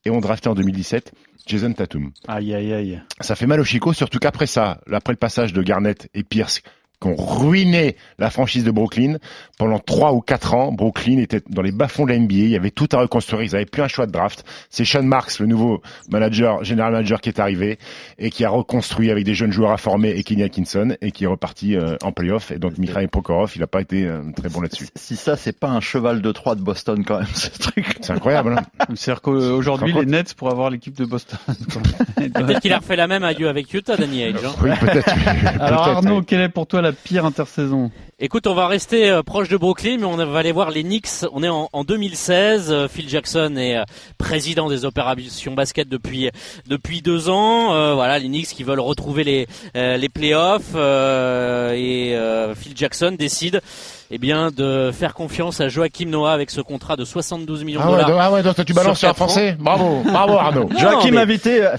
et ont drafté en 2017 Jason Tatum. Aïe, aïe, aïe. Ça fait mal au Chico, surtout qu'après ça, après le passage de Garnett et Pierce, qui ont ruiné la franchise de Brooklyn, pendant trois ou quatre ans, Brooklyn était dans les bas-fonds de la NBA, il y avait tout à reconstruire, ils avaient plus un choix de draft. C'est Sean Marks, le nouveau manager, général manager qui est arrivé et qui a reconstruit avec des jeunes joueurs à former et Kenny Atkinson et qui est reparti euh, en playoff. Et donc Mikhail Prokhorov, il a pas été euh, très bon là-dessus. Si ça, c'est pas un cheval de Troie de Boston quand même, ce truc. C'est incroyable. Hein C'est-à-dire qu'aujourd'hui, les Nets pour avoir l'équipe de Boston. Peut-être qu'il a refait la même à Dieu avec Utah, Danny Age. hein. oui, peut-être. Alors Arnaud, quelle est pour toi la pire intersaison Écoute, on va rester euh, proche de Brooklyn, mais on va aller voir les Knicks. On est en, en 2016. euh, Phil Jackson est euh, président des opérations basket depuis depuis deux ans. Voilà, les Knicks qui veulent retrouver les les playoffs et Phil Jackson décide eh bien de faire confiance à Joachim Noah avec ce contrat de 72 millions de Ah ouais, dollars. donc- ah ouais, donc tu balances Sur un français. Bravo, bravo Arnaud. Non, Joachim mais- invité, euh,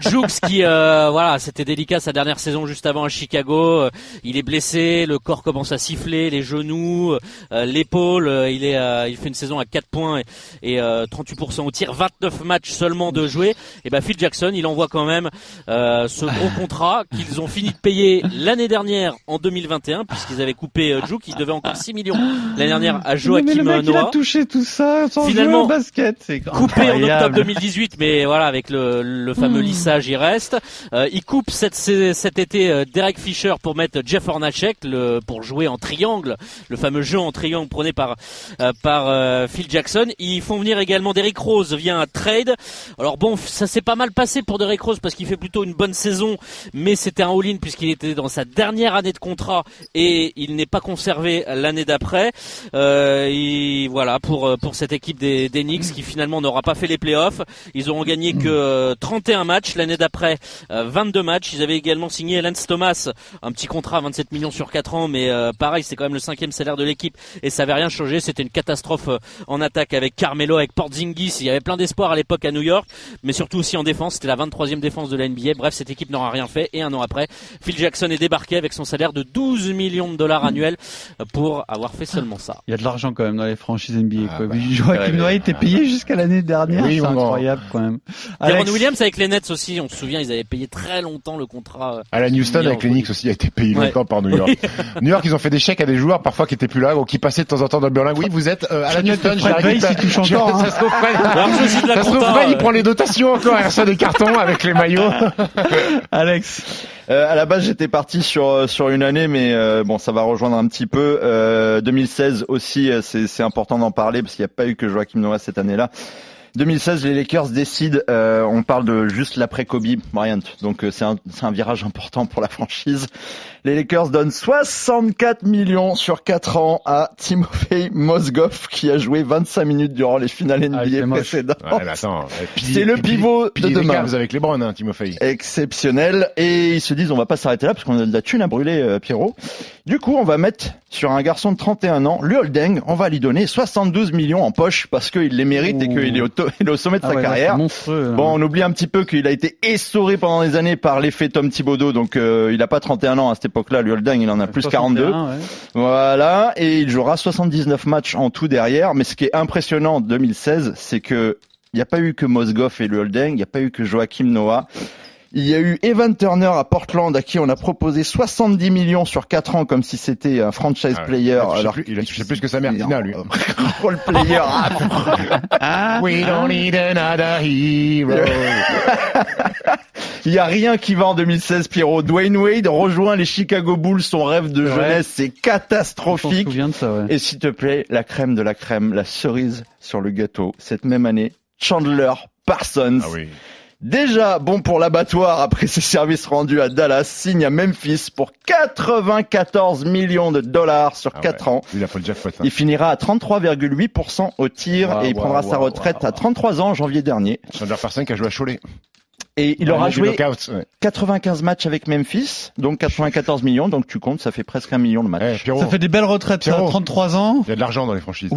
Jukes qui euh, voilà c'était délicat sa dernière saison juste avant à Chicago Euh, il est blessé le corps commence à siffler les genoux euh, l'épaule euh, il est euh, il fait une saison à 4 points et, et euh, 38% au tir 29 matchs seulement de jouer et ben Phil Jackson il envoie quand même euh, ce gros contrat qu'ils ont fini de payer l'année dernière en 2021 puisqu'ils avaient coupé euh, Juke il devait encore 6 millions l'année dernière à Mais Joachim le mec, il a touché tout ça sans Finalement, jouer au basket. C'est Coupé en octobre 2018, mais voilà, avec le, le fameux lissage, il reste. Euh, il coupe cette, cet été euh, Derek Fisher pour mettre Jeff Hornacek le, pour jouer en triangle, le fameux jeu en triangle prôné par euh, par euh, Phil Jackson. Ils font venir également Derrick Rose via un trade. Alors bon, ça s'est pas mal passé pour Derrick Rose parce qu'il fait plutôt une bonne saison, mais c'était un all-in puisqu'il était dans sa dernière année de contrat et il n'est pas conservé l'année d'après. Euh, voilà pour euh, pour cette équipe des, Knicks qui finalement n'aura pas fait les playoffs. Ils auront gagné que euh, 31 matchs l'année d'après, euh, 22 matchs. Ils avaient également signé Lance Thomas, un petit contrat à 27 millions sur 4 ans, mais euh, pareil, c'est quand même le cinquième salaire de l'équipe et ça avait rien changé. C'était une catastrophe euh, en attaque avec Carmelo, avec Porzingis. Il y avait plein d'espoir à l'époque à New York, mais surtout aussi en défense. C'était la 23e défense de la NBA. Bref, cette équipe n'aura rien fait et un an après, Phil Jackson est débarqué avec son salaire de 12 millions de dollars annuels euh, pour avoir fait seulement ça. Il y a de l'argent quand même dans les franchises NBA. Ah quoi. bah, Joachim Noah était payé jusqu'à l'année dernière. Oui, c'est incroyable quand même. Alex, Williams avec les Nets aussi, on se souvient, ils avaient payé très longtemps le contrat. euh, Alan Houston New avec les York. Knicks aussi a été payé Ouais. longtemps par New York. New York, ils ont fait des chèques à des joueurs parfois qui étaient plus là ou qui passaient de temps en temps dans le Berlin. Oui, vous êtes euh, Alan Houston. il encore, hein. Ça se trouve, ça se trouve, il euh. prend les dotations encore, il reçoit des cartons avec les maillots. Alex, Euh, à la base, j'étais parti sur sur une année, mais euh, bon, ça va rejoindre un petit peu. Euh, 2016 aussi, euh, c'est c'est important d'en parler parce qu'il n'y a pas eu que Joachim Noah cette année-là. 2016, les Lakers décident, euh, on parle de juste l'après Kobe Bryant, donc euh, c'est un, c'est un virage important pour la franchise. Les Lakers donnent 64 millions sur 4 ans à Timofey Mozgov qui a joué 25 minutes durant les finales NBA Ah, précédentes. Ouais, C'est le pivot de demain. Cavs avec les Browns, hein, Timofey. exceptionnel et ils se disent on va pas s'arrêter là parce qu'on a de la thune à brûler euh, Pierrot. Du coup, on va mettre sur un garçon de 31 ans, le holding, on va lui donner 72 millions en poche parce qu'il les mérite et qu'il est, au to- il est au sommet de Ah sa ouais, carrière. monstrueux. hein. Bon, on oublie un petit peu qu'il a été essoré pendant des années par l'effet Tom Thibodeau, donc euh, il a pas 31 ans à cette époque-là, le holding, il en a plus 42. 61, ouais. Voilà, et il jouera 79 matchs en tout derrière. Mais ce qui est impressionnant en 2016, c'est que il n'y a pas eu que Mozgov et le holding, il n'y a pas eu que Joachim Noah. Il y a eu Evan Turner à Portland à qui on a proposé 70 millions sur 4 ans comme si c'était un franchise Ah player. Il a touché alors plus- il a touché plus que sa mère, Tina, lui. Role player. Ah, We don't need another hero. Il y a rien qui va en 2016, Pierrot. Dwayne Wade rejoint les Chicago Bulls. Son rêve de Ouais. jeunesse, c'est catastrophique. souvient de ça, ouais. Et s'il te plaît, la crème de la crème, la cerise sur le gâteau, cette même année, Chandler Parsons. Ah oui. Déjà bon pour l'abattoir après ses services rendus à Dallas, signe à Memphis pour 94 millions de dollars sur Ah 4 ouais. ans. Il a fait le jackpot. hein. Il finira à 33,8% au tir et il prendra sa retraite à 33 ans en janvier dernier. Chandler Parsons qui a joué à Cholet. Et il aura Du joué knockout, ouais. 95 matchs avec Memphis, donc 94 millions, donc tu comptes, ça fait presque un million de matchs. Eh, Pierrot, Ça fait des belles retraites, ça. Pierrot. 33 ans. il y a de l'argent dans les franchises.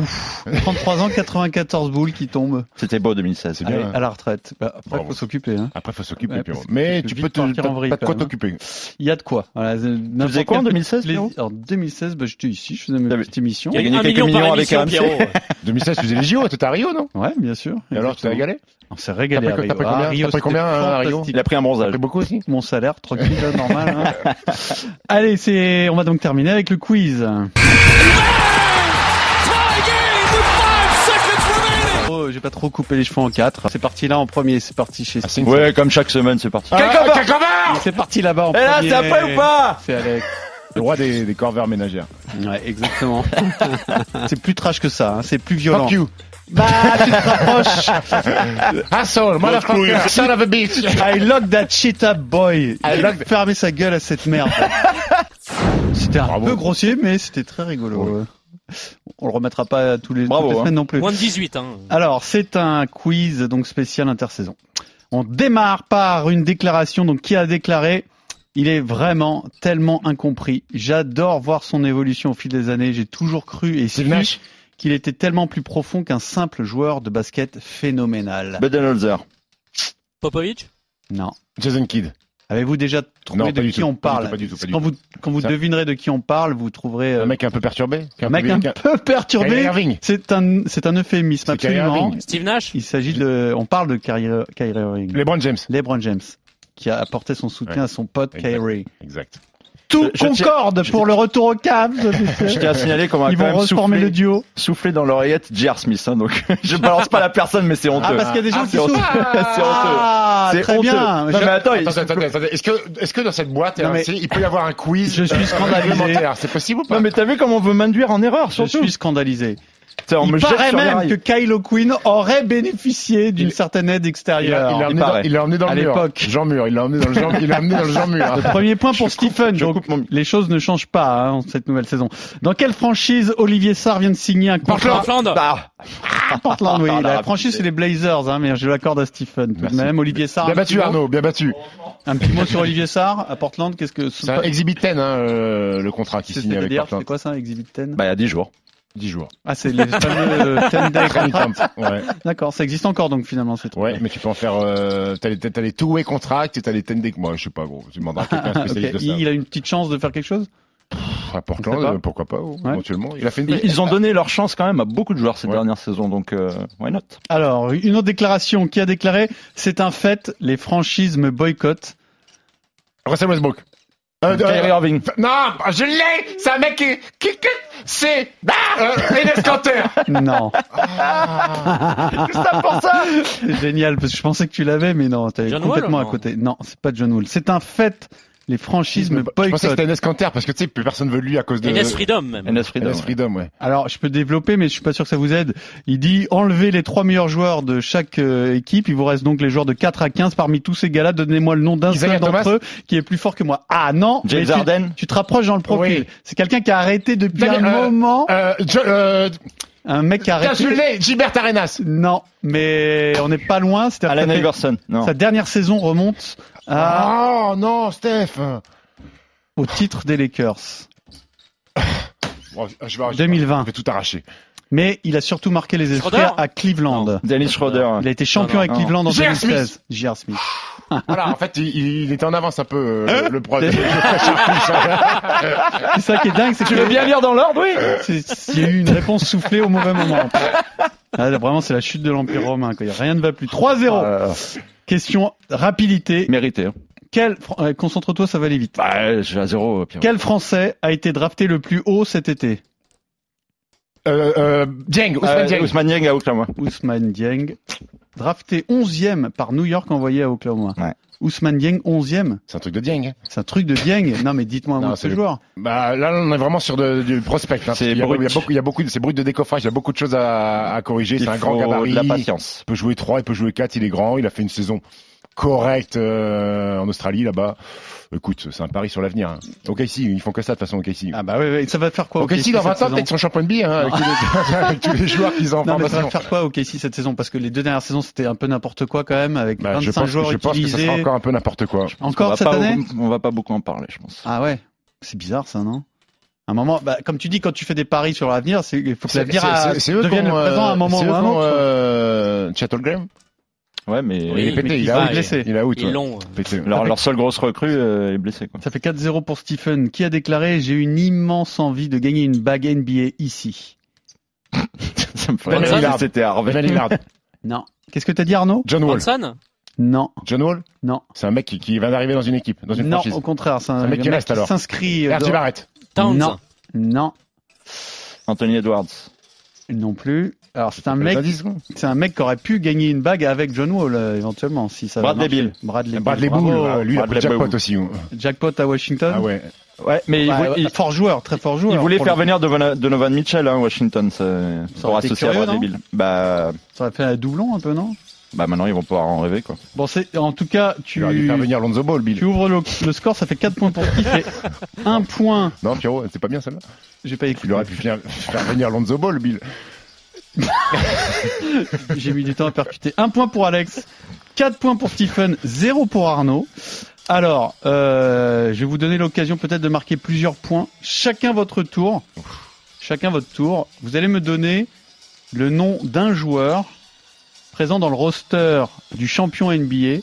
33 ans, 94 boules qui tombent C'était beau 2016. C'est bien. Allez, hein. à la retraite. Bah, après, Bravo. faut s'occuper. Hein. Après, faut s'occuper, Ouais, Pierrot. Mais tu peux te, en vrille, t'as de quoi hein. t'occuper. Il y a de quoi. Voilà, Tu faisais quoi en 2016, Pierrot En 2016, bah, j'étais ici, je faisais mes petites émissions. Il a gagné quelques million millions avec. Pierrot. 2016, tu faisais les JO, t'étais à Rio, non? Ouais, bien sûr. Et alors, tu t'es régalé? On s'est régalé à pris- Rio. pris Ah, combien- Rio, t'as pris combien, à Rio fantastique. Il a pris un T'as bronzage. pris beaucoup aussi Mon salaire, tranquille, là, normal. hein. Allez, c'est, on va donc terminer avec le quiz. Oh, j'ai pas trop coupé les cheveux en quatre. C'est parti là en premier, c'est parti chez Ah, Ouais, comme chaque semaine, c'est parti. Ah, C'est parti là-bas en Et là, premier. c'est après ou pas C'est Alex. Le roi des, des corvères ménagères. Ouais, exactement. c'est plus trash que ça, hein, c'est plus violent. Fuck you. Bah, tu te rapproches. Asshole, motherfucker, son of a bitch. I lock that shit up, boy. I lock- a fermé sa gueule à cette merde. C'était un Bravo. peu grossier, mais c'était très rigolo. On le remettra pas tous les, Bravo, toutes les hein. semaines non plus. Moins de 18, hein. Alors, c'est un quiz donc spécial intersaison. On démarre par une déclaration. Donc, qui a déclaré Il est vraiment tellement incompris. J'adore voir son évolution au fil des années. J'ai toujours cru et su. Qu'il était tellement plus profond qu'un simple joueur de basket phénoménal. Budenholzer. Popovic? Non. Jason Kidd. Avez-vous déjà trouvé Non, de qui tout, on pas du parle tout, pas du tout, pas du Quand tout. vous, quand vous Ça- devinerez de qui on parle, vous trouverez euh, Un mec un peu perturbé. un mec un peu Kyrie perturbé. Irving. C'est un, c'est un euphémisme absolument. Steve Nash? Il s'agit de, on parle de Kyrie, Kyrie Irving. LeBron James. LeBron James, qui a apporté son soutien Ouais. à son pote Exact. Kyrie. Exact. Tout Je- je tiens- concorde je pour le retour au cap. Je tiens à signaler qu'on va Ils quand vont même reformer souffler, le duo. souffler dans l'oreillette J.R. Smith. Hein, donc je balance pas la personne, mais c'est honteux. Ah, parce qu'il y a des gens qui c'est honteux. souffrent. c'est honteux. Ah, C'est très honteux. bien. Non, Je- mais attends, attendez, attendez. Est-ce que, est-ce que dans cette boîte, Non, mais- RMC, il peut y avoir un quiz Je suis scandalisé. C'est possible ou pas non mais t'as vu comment on veut m'induire en erreur Je surtout. suis scandalisé. Putain, on Il me jette paraît même que Kylo Quinn aurait bénéficié d'une Il- certaine aide extérieure. il l'a il emmené, dans- paraît. il l'a emmené dans le mur. l'époque. Jean Mur, il l'a emmené dans le Jean, il l'a emmené dans le Jean Mur. Le premier point pour Je Stephen. Donc, mon- les choses ne changent pas hein, cette nouvelle saison. Dans quelle franchise Olivier Sarr vient de signer un contrat Portland. Ah, Portland, oui. Ah, La la franchise, c'est les Blazers, hein, mais je l'accorde à Stephen. Tout de même, Olivier Sarr. Bien battu Arnaud, bien battu. Un petit mot sur Olivier Sarr à Portland. Qu'est-ce que C'est Exhibit 10, hein, euh, le contrat qui signe avec Portland. c'est quoi ça, Exhibit 10 bah il y a 10 jours. 10 jours. Ah, c'est les fameux 10 day Training contracts. camp. Ouais. D'accord, ça existe encore donc finalement c'est Ouais, mais tu peux en faire, euh, t'as les, t'as les two-way contracts et t'as les 10 day, moi, je sais pas, gros. Tu demanderas à quelqu'un spécialiste de ça. Il a une petite chance de faire quelque chose? À Portland, On sait pas. euh, pourquoi pas, Ouais. éventuellement. Il a fait une Ils, ils ont donné leur chance quand même à beaucoup de joueurs ces Ouais. dernières saisons, donc euh, why not? Alors, une autre déclaration qui a déclaré c'est un fait, les franchises me boycottent. Russell Westbrook. Euh, Kyrie euh, Irving. non, je l'ai! C'est un mec qui, qui, qui c'est, euh, Enes Kanter. Non, C'est ça pour ça! c'est génial parce que je pensais que tu l'avais, mais non, t'es John complètement Wall, à côté. Non, c'est pas John Wall. C'est un fait, les franchises me Je pensais que boycottent. c'était Enes Kanter parce que tu sais, plus personne veut lui à cause de. Enes Freedom même. Enes Freedom. Ouais. Freedom, ouais. Alors, je peux développer, mais je suis pas sûr que ça vous aide. Il dit enlevez les trois meilleurs joueurs de chaque euh, équipe. Il vous reste donc les joueurs de 4 à 15. Parmi tous ces gars-là, donnez-moi le nom d'un seul d'entre eux qui est plus fort que moi. Ah non, James tu- Harden. Tu te rapproches dans le profil. Oui. C'est quelqu'un qui a arrêté depuis Daniel, un euh, moment. Euh, euh, Un mec qui a tiens, arrêté. je l'ai, Gilbert Arenas. Non, mais on n'est pas loin. C'est-à-dire Allen que ça fait- Iverson. Non. Sa dernière saison remonte à, Oh non, Steph. au titre des Lakers. Bon, je vais arracher. 2020. Je vais tout arracher. Mais il a surtout marqué les esprits Schroeder à Cleveland. Dennis Schroeder. Il a été champion Non, non, avec non. Cleveland en J.R. 2016. J.R. Smith. Voilà, en fait, il, il était en avance un peu, euh, le pro. C'est ça qui est dingue, c'est que Tu veux bien lire dans l'ordre, oui c'est- il y a eu une réponse soufflée au mauvais moment. Ah, là, vraiment, c'est la chute de l'Empire romain. Quoi. Rien ne va plus. 3-0. Euh, Question rapidité. Mérité. hein. Quel, euh, concentre-toi, ça va aller vite. Bah, j'ai à zéro, Pierrot. Quel Français a été drafté le plus haut cet été? Euh, euh, Dieng, Ousmane Euh, Dieng. Ousmane Dieng à Oklahoma. Ousmane Dieng. Drafté 11e par New York, envoyé à Oklahoma. Ouais. Ousmane Dieng, 11e. C'est un truc de Dieng. hein. C'est un truc de Dieng. Non, mais dites-moi un mot de ce joueur. Bah, là, on est vraiment sur de, du prospect. Hein, C'est il, y a, brut. il y a beaucoup, il y a beaucoup, de- c'est brut de décoffrage. Il y a beaucoup de choses à, à corriger. Il C'est un grand faut gabarit. de la patience. Il peut jouer 3, il peut jouer 4, il est grand, il a fait une saison correcte euh, en Australie là-bas. Écoute, c'est un pari sur l'avenir. Hein. Ok, si, ils font que ça de toute façon, ok, si. Ah bah oui, oui. ça va faire quoi ok, si, dans 20 ans, peut-être ils sont champions de billes, hein, avec, tous les, avec tous les joueurs qu'ils ont en Non, mais ça va faire quoi au KC cette saison? Parce que les deux dernières saisons, c'était un peu n'importe quoi quand même, avec Bah, 25 je pense, joueurs je pense que ça sera encore un peu n'importe quoi. Encore va cette année? on va pas beaucoup en parler, je pense. Ah ouais, c'est bizarre ça, non? À un moment, bah, comme tu dis, quand tu fais des paris sur l'avenir, il faut que l'avenir devienne qui le présent à un euh, moment c'est ou eux à un qui ont, autre. euh, Chattelgram Ouais, mais Il est pété, mais il qui a out. blessé. Il a out. Ils ouais. l'ont. Pété. leur, leur seule grosse recrue euh, est blessée. Quoi. Ça fait 4-0 pour Stephen, qui a déclaré J'ai une immense envie de gagner une bague NBA ici. Ça me Ben ferait si c'était Harvey. Lillard. Non. Qu'est-ce que t'as dit Arnaud? John Wall. Bronson Non, John Wall? Non, C'est un mec qui, qui vient d'arriver dans une équipe, dans une non. franchise. Au contraire, c'est un, un mec qui reste, alors. s'inscrit. euh, dans- Barrett. Towns Non, non, Anthony Edwards. Non plus. Alors c'est un mec, c'est un mec qui aurait pu gagner une bague avec John Wall euh, éventuellement si ça. Bradley. Bill. Bradley, Bradley Bill, bravo. euh, lui, il a Bradley pris jackpot aussi. hein. Jackpot à Washington. Ah ouais. Ouais, mais il, il- fort joueur, très fort joueur. il voulait faire venir Donovan, Donovan Mitchell, hein, Washington, ça, pour associer à curieux, Bradley Bill. Bah, Ça aurait fait un doublon un peu, non bah maintenant ils vont pouvoir en rêver quoi. Bon, c'est en tout cas, Tu tu vas lui faire venir Lonzo Ball, Bill. tu ouvres le, le score, ça fait 4 points pour et 1 point. Non, Pierrot, c'est pas bien celle-là. J'ai pas Tu écouté. l'aurais pu faire, faire venir Lonzo Ball, Bill. J'ai mis du temps à percuter. 1 point pour Alex, 4 points pour Stephen, 0 pour Arnaud. Alors, euh, je vais vous donner l'occasion peut-être de marquer plusieurs points. Chacun votre tour. Chacun votre tour. Vous allez me donner le nom d'un joueur présent dans le roster du champion NBA,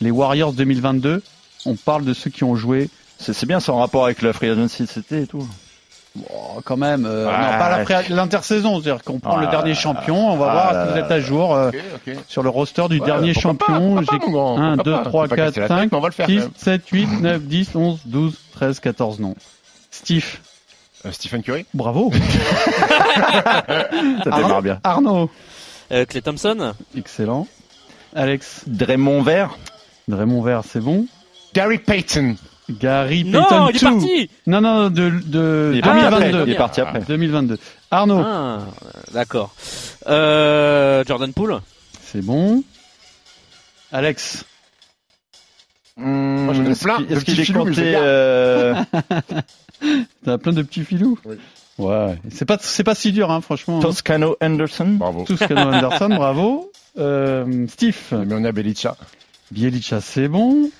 les Warriors 2022. On parle de ceux qui ont joué. C'est bien, c'est en rapport avec la free agency cet et tout. Oh, quand même. euh, Ouais. non, pas l'intersaison. C'est-à-dire qu'on prend le Ah, dernier champion. On va voir ah, si vous êtes à jour euh, Ok, ok. sur le roster du Ouais, dernier champion. grand, 1, pourquoi 2, pas. 3, Faut pas 4, casser la tête, 5, mais on va le faire, 6, quand même. 7, 8, 9, 10, 11, 12, 13, 14 noms. Steve, Euh, Stephen Curry bravo. Ça démarre bien. Arnaud, Clay Thompson excellent. Alex, Draymond Vert. Raymond Vert, c'est bon. Gary Payton. Gary Non, Payton il est 2. parti Non, non, de, de Il est parti 2022. après. Il est parti après. 2022. Arnaud, Ah, d'accord. Euh, Jordan Poole c'est bon. Alex, de Est-ce qu'il petits est compté les garde. euh, t'as plein de petits filous. Oui. Ouais, c'est pas c'est pas si dur, hein, franchement. hein. Toscano Anderson Bravo. Tous Cano Anderson, bravo. Euh, Steve, Mais on a Belicha. Bielicha, c'est bon.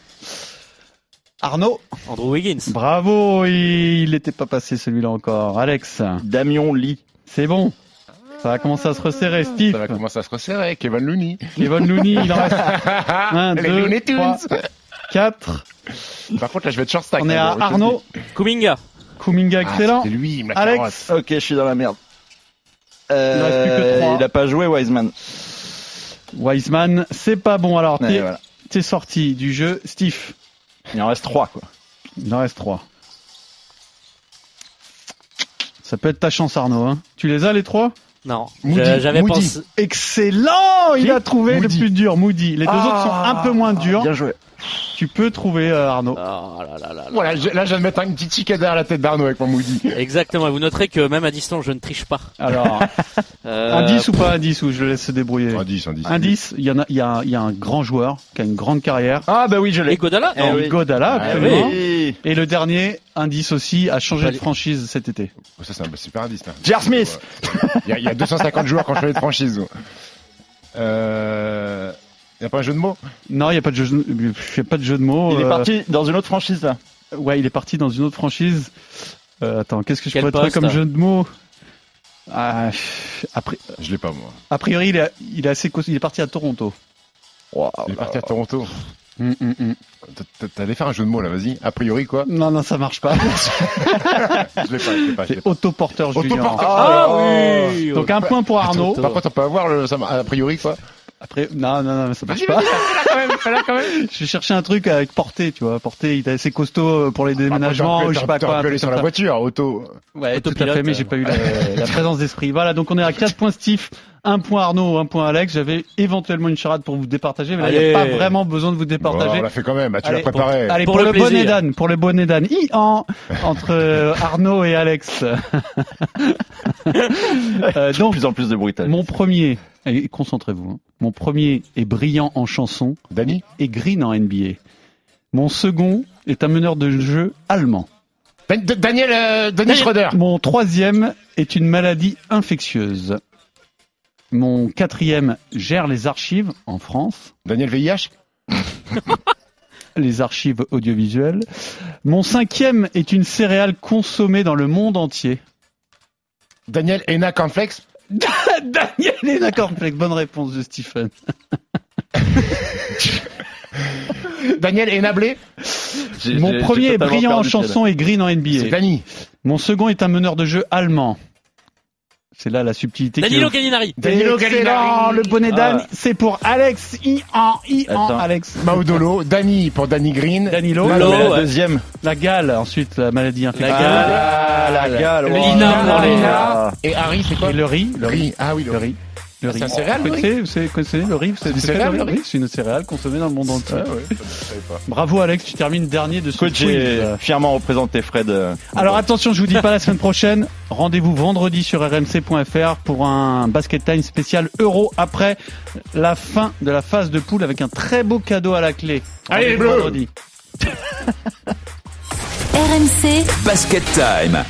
Arnaud, Andrew Wiggins. bravo, il n'était pas passé celui-là encore. Alex, Damion Lee. c'est bon. Ça va commencer à se resserrer. Steve, Ça va commencer à se resserrer. Kevin Looney. Kevin Looney, il en reste un, Les deux, Looney trois, Tunes. quatre. Par contre, là, je vais être short stack. On est hein, à Arnaud, Kuminga. Kuminga, dis. excellent. Ah, c'est lui, l'a Alex. carotte. Ok, je suis dans la merde. Il ne reste plus que Euh, trois. il a pas joué Wiseman. Wiseman, c'est pas bon. Alors, t'es voilà. t'es sorti du jeu. Steve, Il en reste trois quoi. il en reste trois. Ça peut être ta chance, Arnaud. Hein. Tu les as, les trois? Non, Moody, Je- j'avais pensé. Excellent Il a trouvé Moody. le plus dur, Moody. Les deux autres sont un peu moins durs. Bien joué. Tu peux trouver euh, Arnaud. Oh là là là là. Voilà, je- là, je viens de mettre un petit ticket derrière la tête d'Arnaud avec mon Moody. Exactement. Et vous noterez que même à distance, je ne triche pas. Alors, Euh, indice ou pas indice ou je le laisse se débrouiller Un 10, un 10. Indice, il y en a, il y a, il y a un grand joueur qui a une grande carrière. Ah bah oui, je Et l'ai. Godala Eh oui. Godala, Ah. Oui. Et le dernier, indice aussi, a changé de franchise cet été. Oh, ça, c'est un super indice. là. Jar Smith. Il y, a, il y a 250 joueurs quand je fais de franchise. Euh... Il n'y a pas un jeu de mots Non, il n'y a pas de jeu, je fais pas de jeu de mots. Il est euh, parti dans une autre franchise là. Ouais, il est parti dans une autre franchise. Euh, attends, qu'est-ce que je Quel pourrais trouver comme jeu de mots? Ah, après, Je l'ai pas, moi. A priori, il est, il est assez il est parti à Toronto. Il est parti à Toronto. Hum, hum. T- T'allais faire un jeu de mots, là, vas-y. A priori, quoi? Non, non, ça marche pas. Je l'ai pas, je l'ai pas. C'est autoporteur junior. Autoporteur. Ah Oh. oui. Donc un point pour Arnaud. Par contre, on peut avoir le, ça, a priori, quoi. Après, non, non, non, ça marche pas. Je cherchais un truc avec portée, tu vois. Portée, il est assez costaud euh, pour les déménagements, ou je sais pas quoi. un sur la voiture, auto. Ouais, tout à fait, mais j'ai euh. pas eu la, la présence d'esprit. Voilà, donc on est à 4 points Steve, 1 point Arnaud, 1 point Alex. J'avais éventuellement une charade pour vous départager, mais là, il n'y a pas vraiment besoin de vous Bon, départager. on l'a fait quand même, bah, tu l'as préparé. Allez, Pour pour, le le, bonnet d'âne, pour le bonnet d'âne. I-en, entre euh, Arnaud et Alex. Euh, De donc, plus en plus de bruitage. mon premier, concentrez-vous, hein. mon premier est brillant en chanson Dani et green en NBA. Mon second est un meneur de jeu allemand. Dan- Daniel, euh, Daniel Schroeder. Mon troisième est une maladie infectieuse. Mon quatrième gère les archives en France, Daniel VIH. les archives audiovisuelles. Mon cinquième est une céréale consommée dans le monde entier. Daniel Ena Cornflex. Daniel Lena Cornflakes, bonne réponse de Stephen. Daniel Ena Blé? J'ai- Mon premier est brillant en chanson et green en C'est NBA. Dani. Mon second est un meneur de jeu allemand. C'est là la subtilité. Danilo Gallinari. Danilo Gallinari. le bonnet d'âne, Ah. c'est pour Alex. I en I en Attends. Alex. Maudolo. Dani pour Danny Green. Danilo. La ouais. deuxième. La gale, ensuite la maladie infectieuse. Ah, la gale. oh. Lina, Ah, Lina. Et Harry, c'est quoi Et le riz. Le riz. Riz. Ah oui, le Le riz. Riz. Le C'est riz. un céréale, le connaissez le riz C'est une c'est céréale, C'est une céréale consommée dans le monde entier. Ah. Bravo Alex, tu termines dernier de ce Écoute, j'ai quiz. fièrement représenté Fred. euh, Alors attention, je vous dis pas la semaine prochaine. Rendez-vous vendredi sur rmc.fr pour un basket time spécial euro après la fin de la phase de poule avec un très beau cadeau à la clé. Allez, vendredi. RMC Basket Time.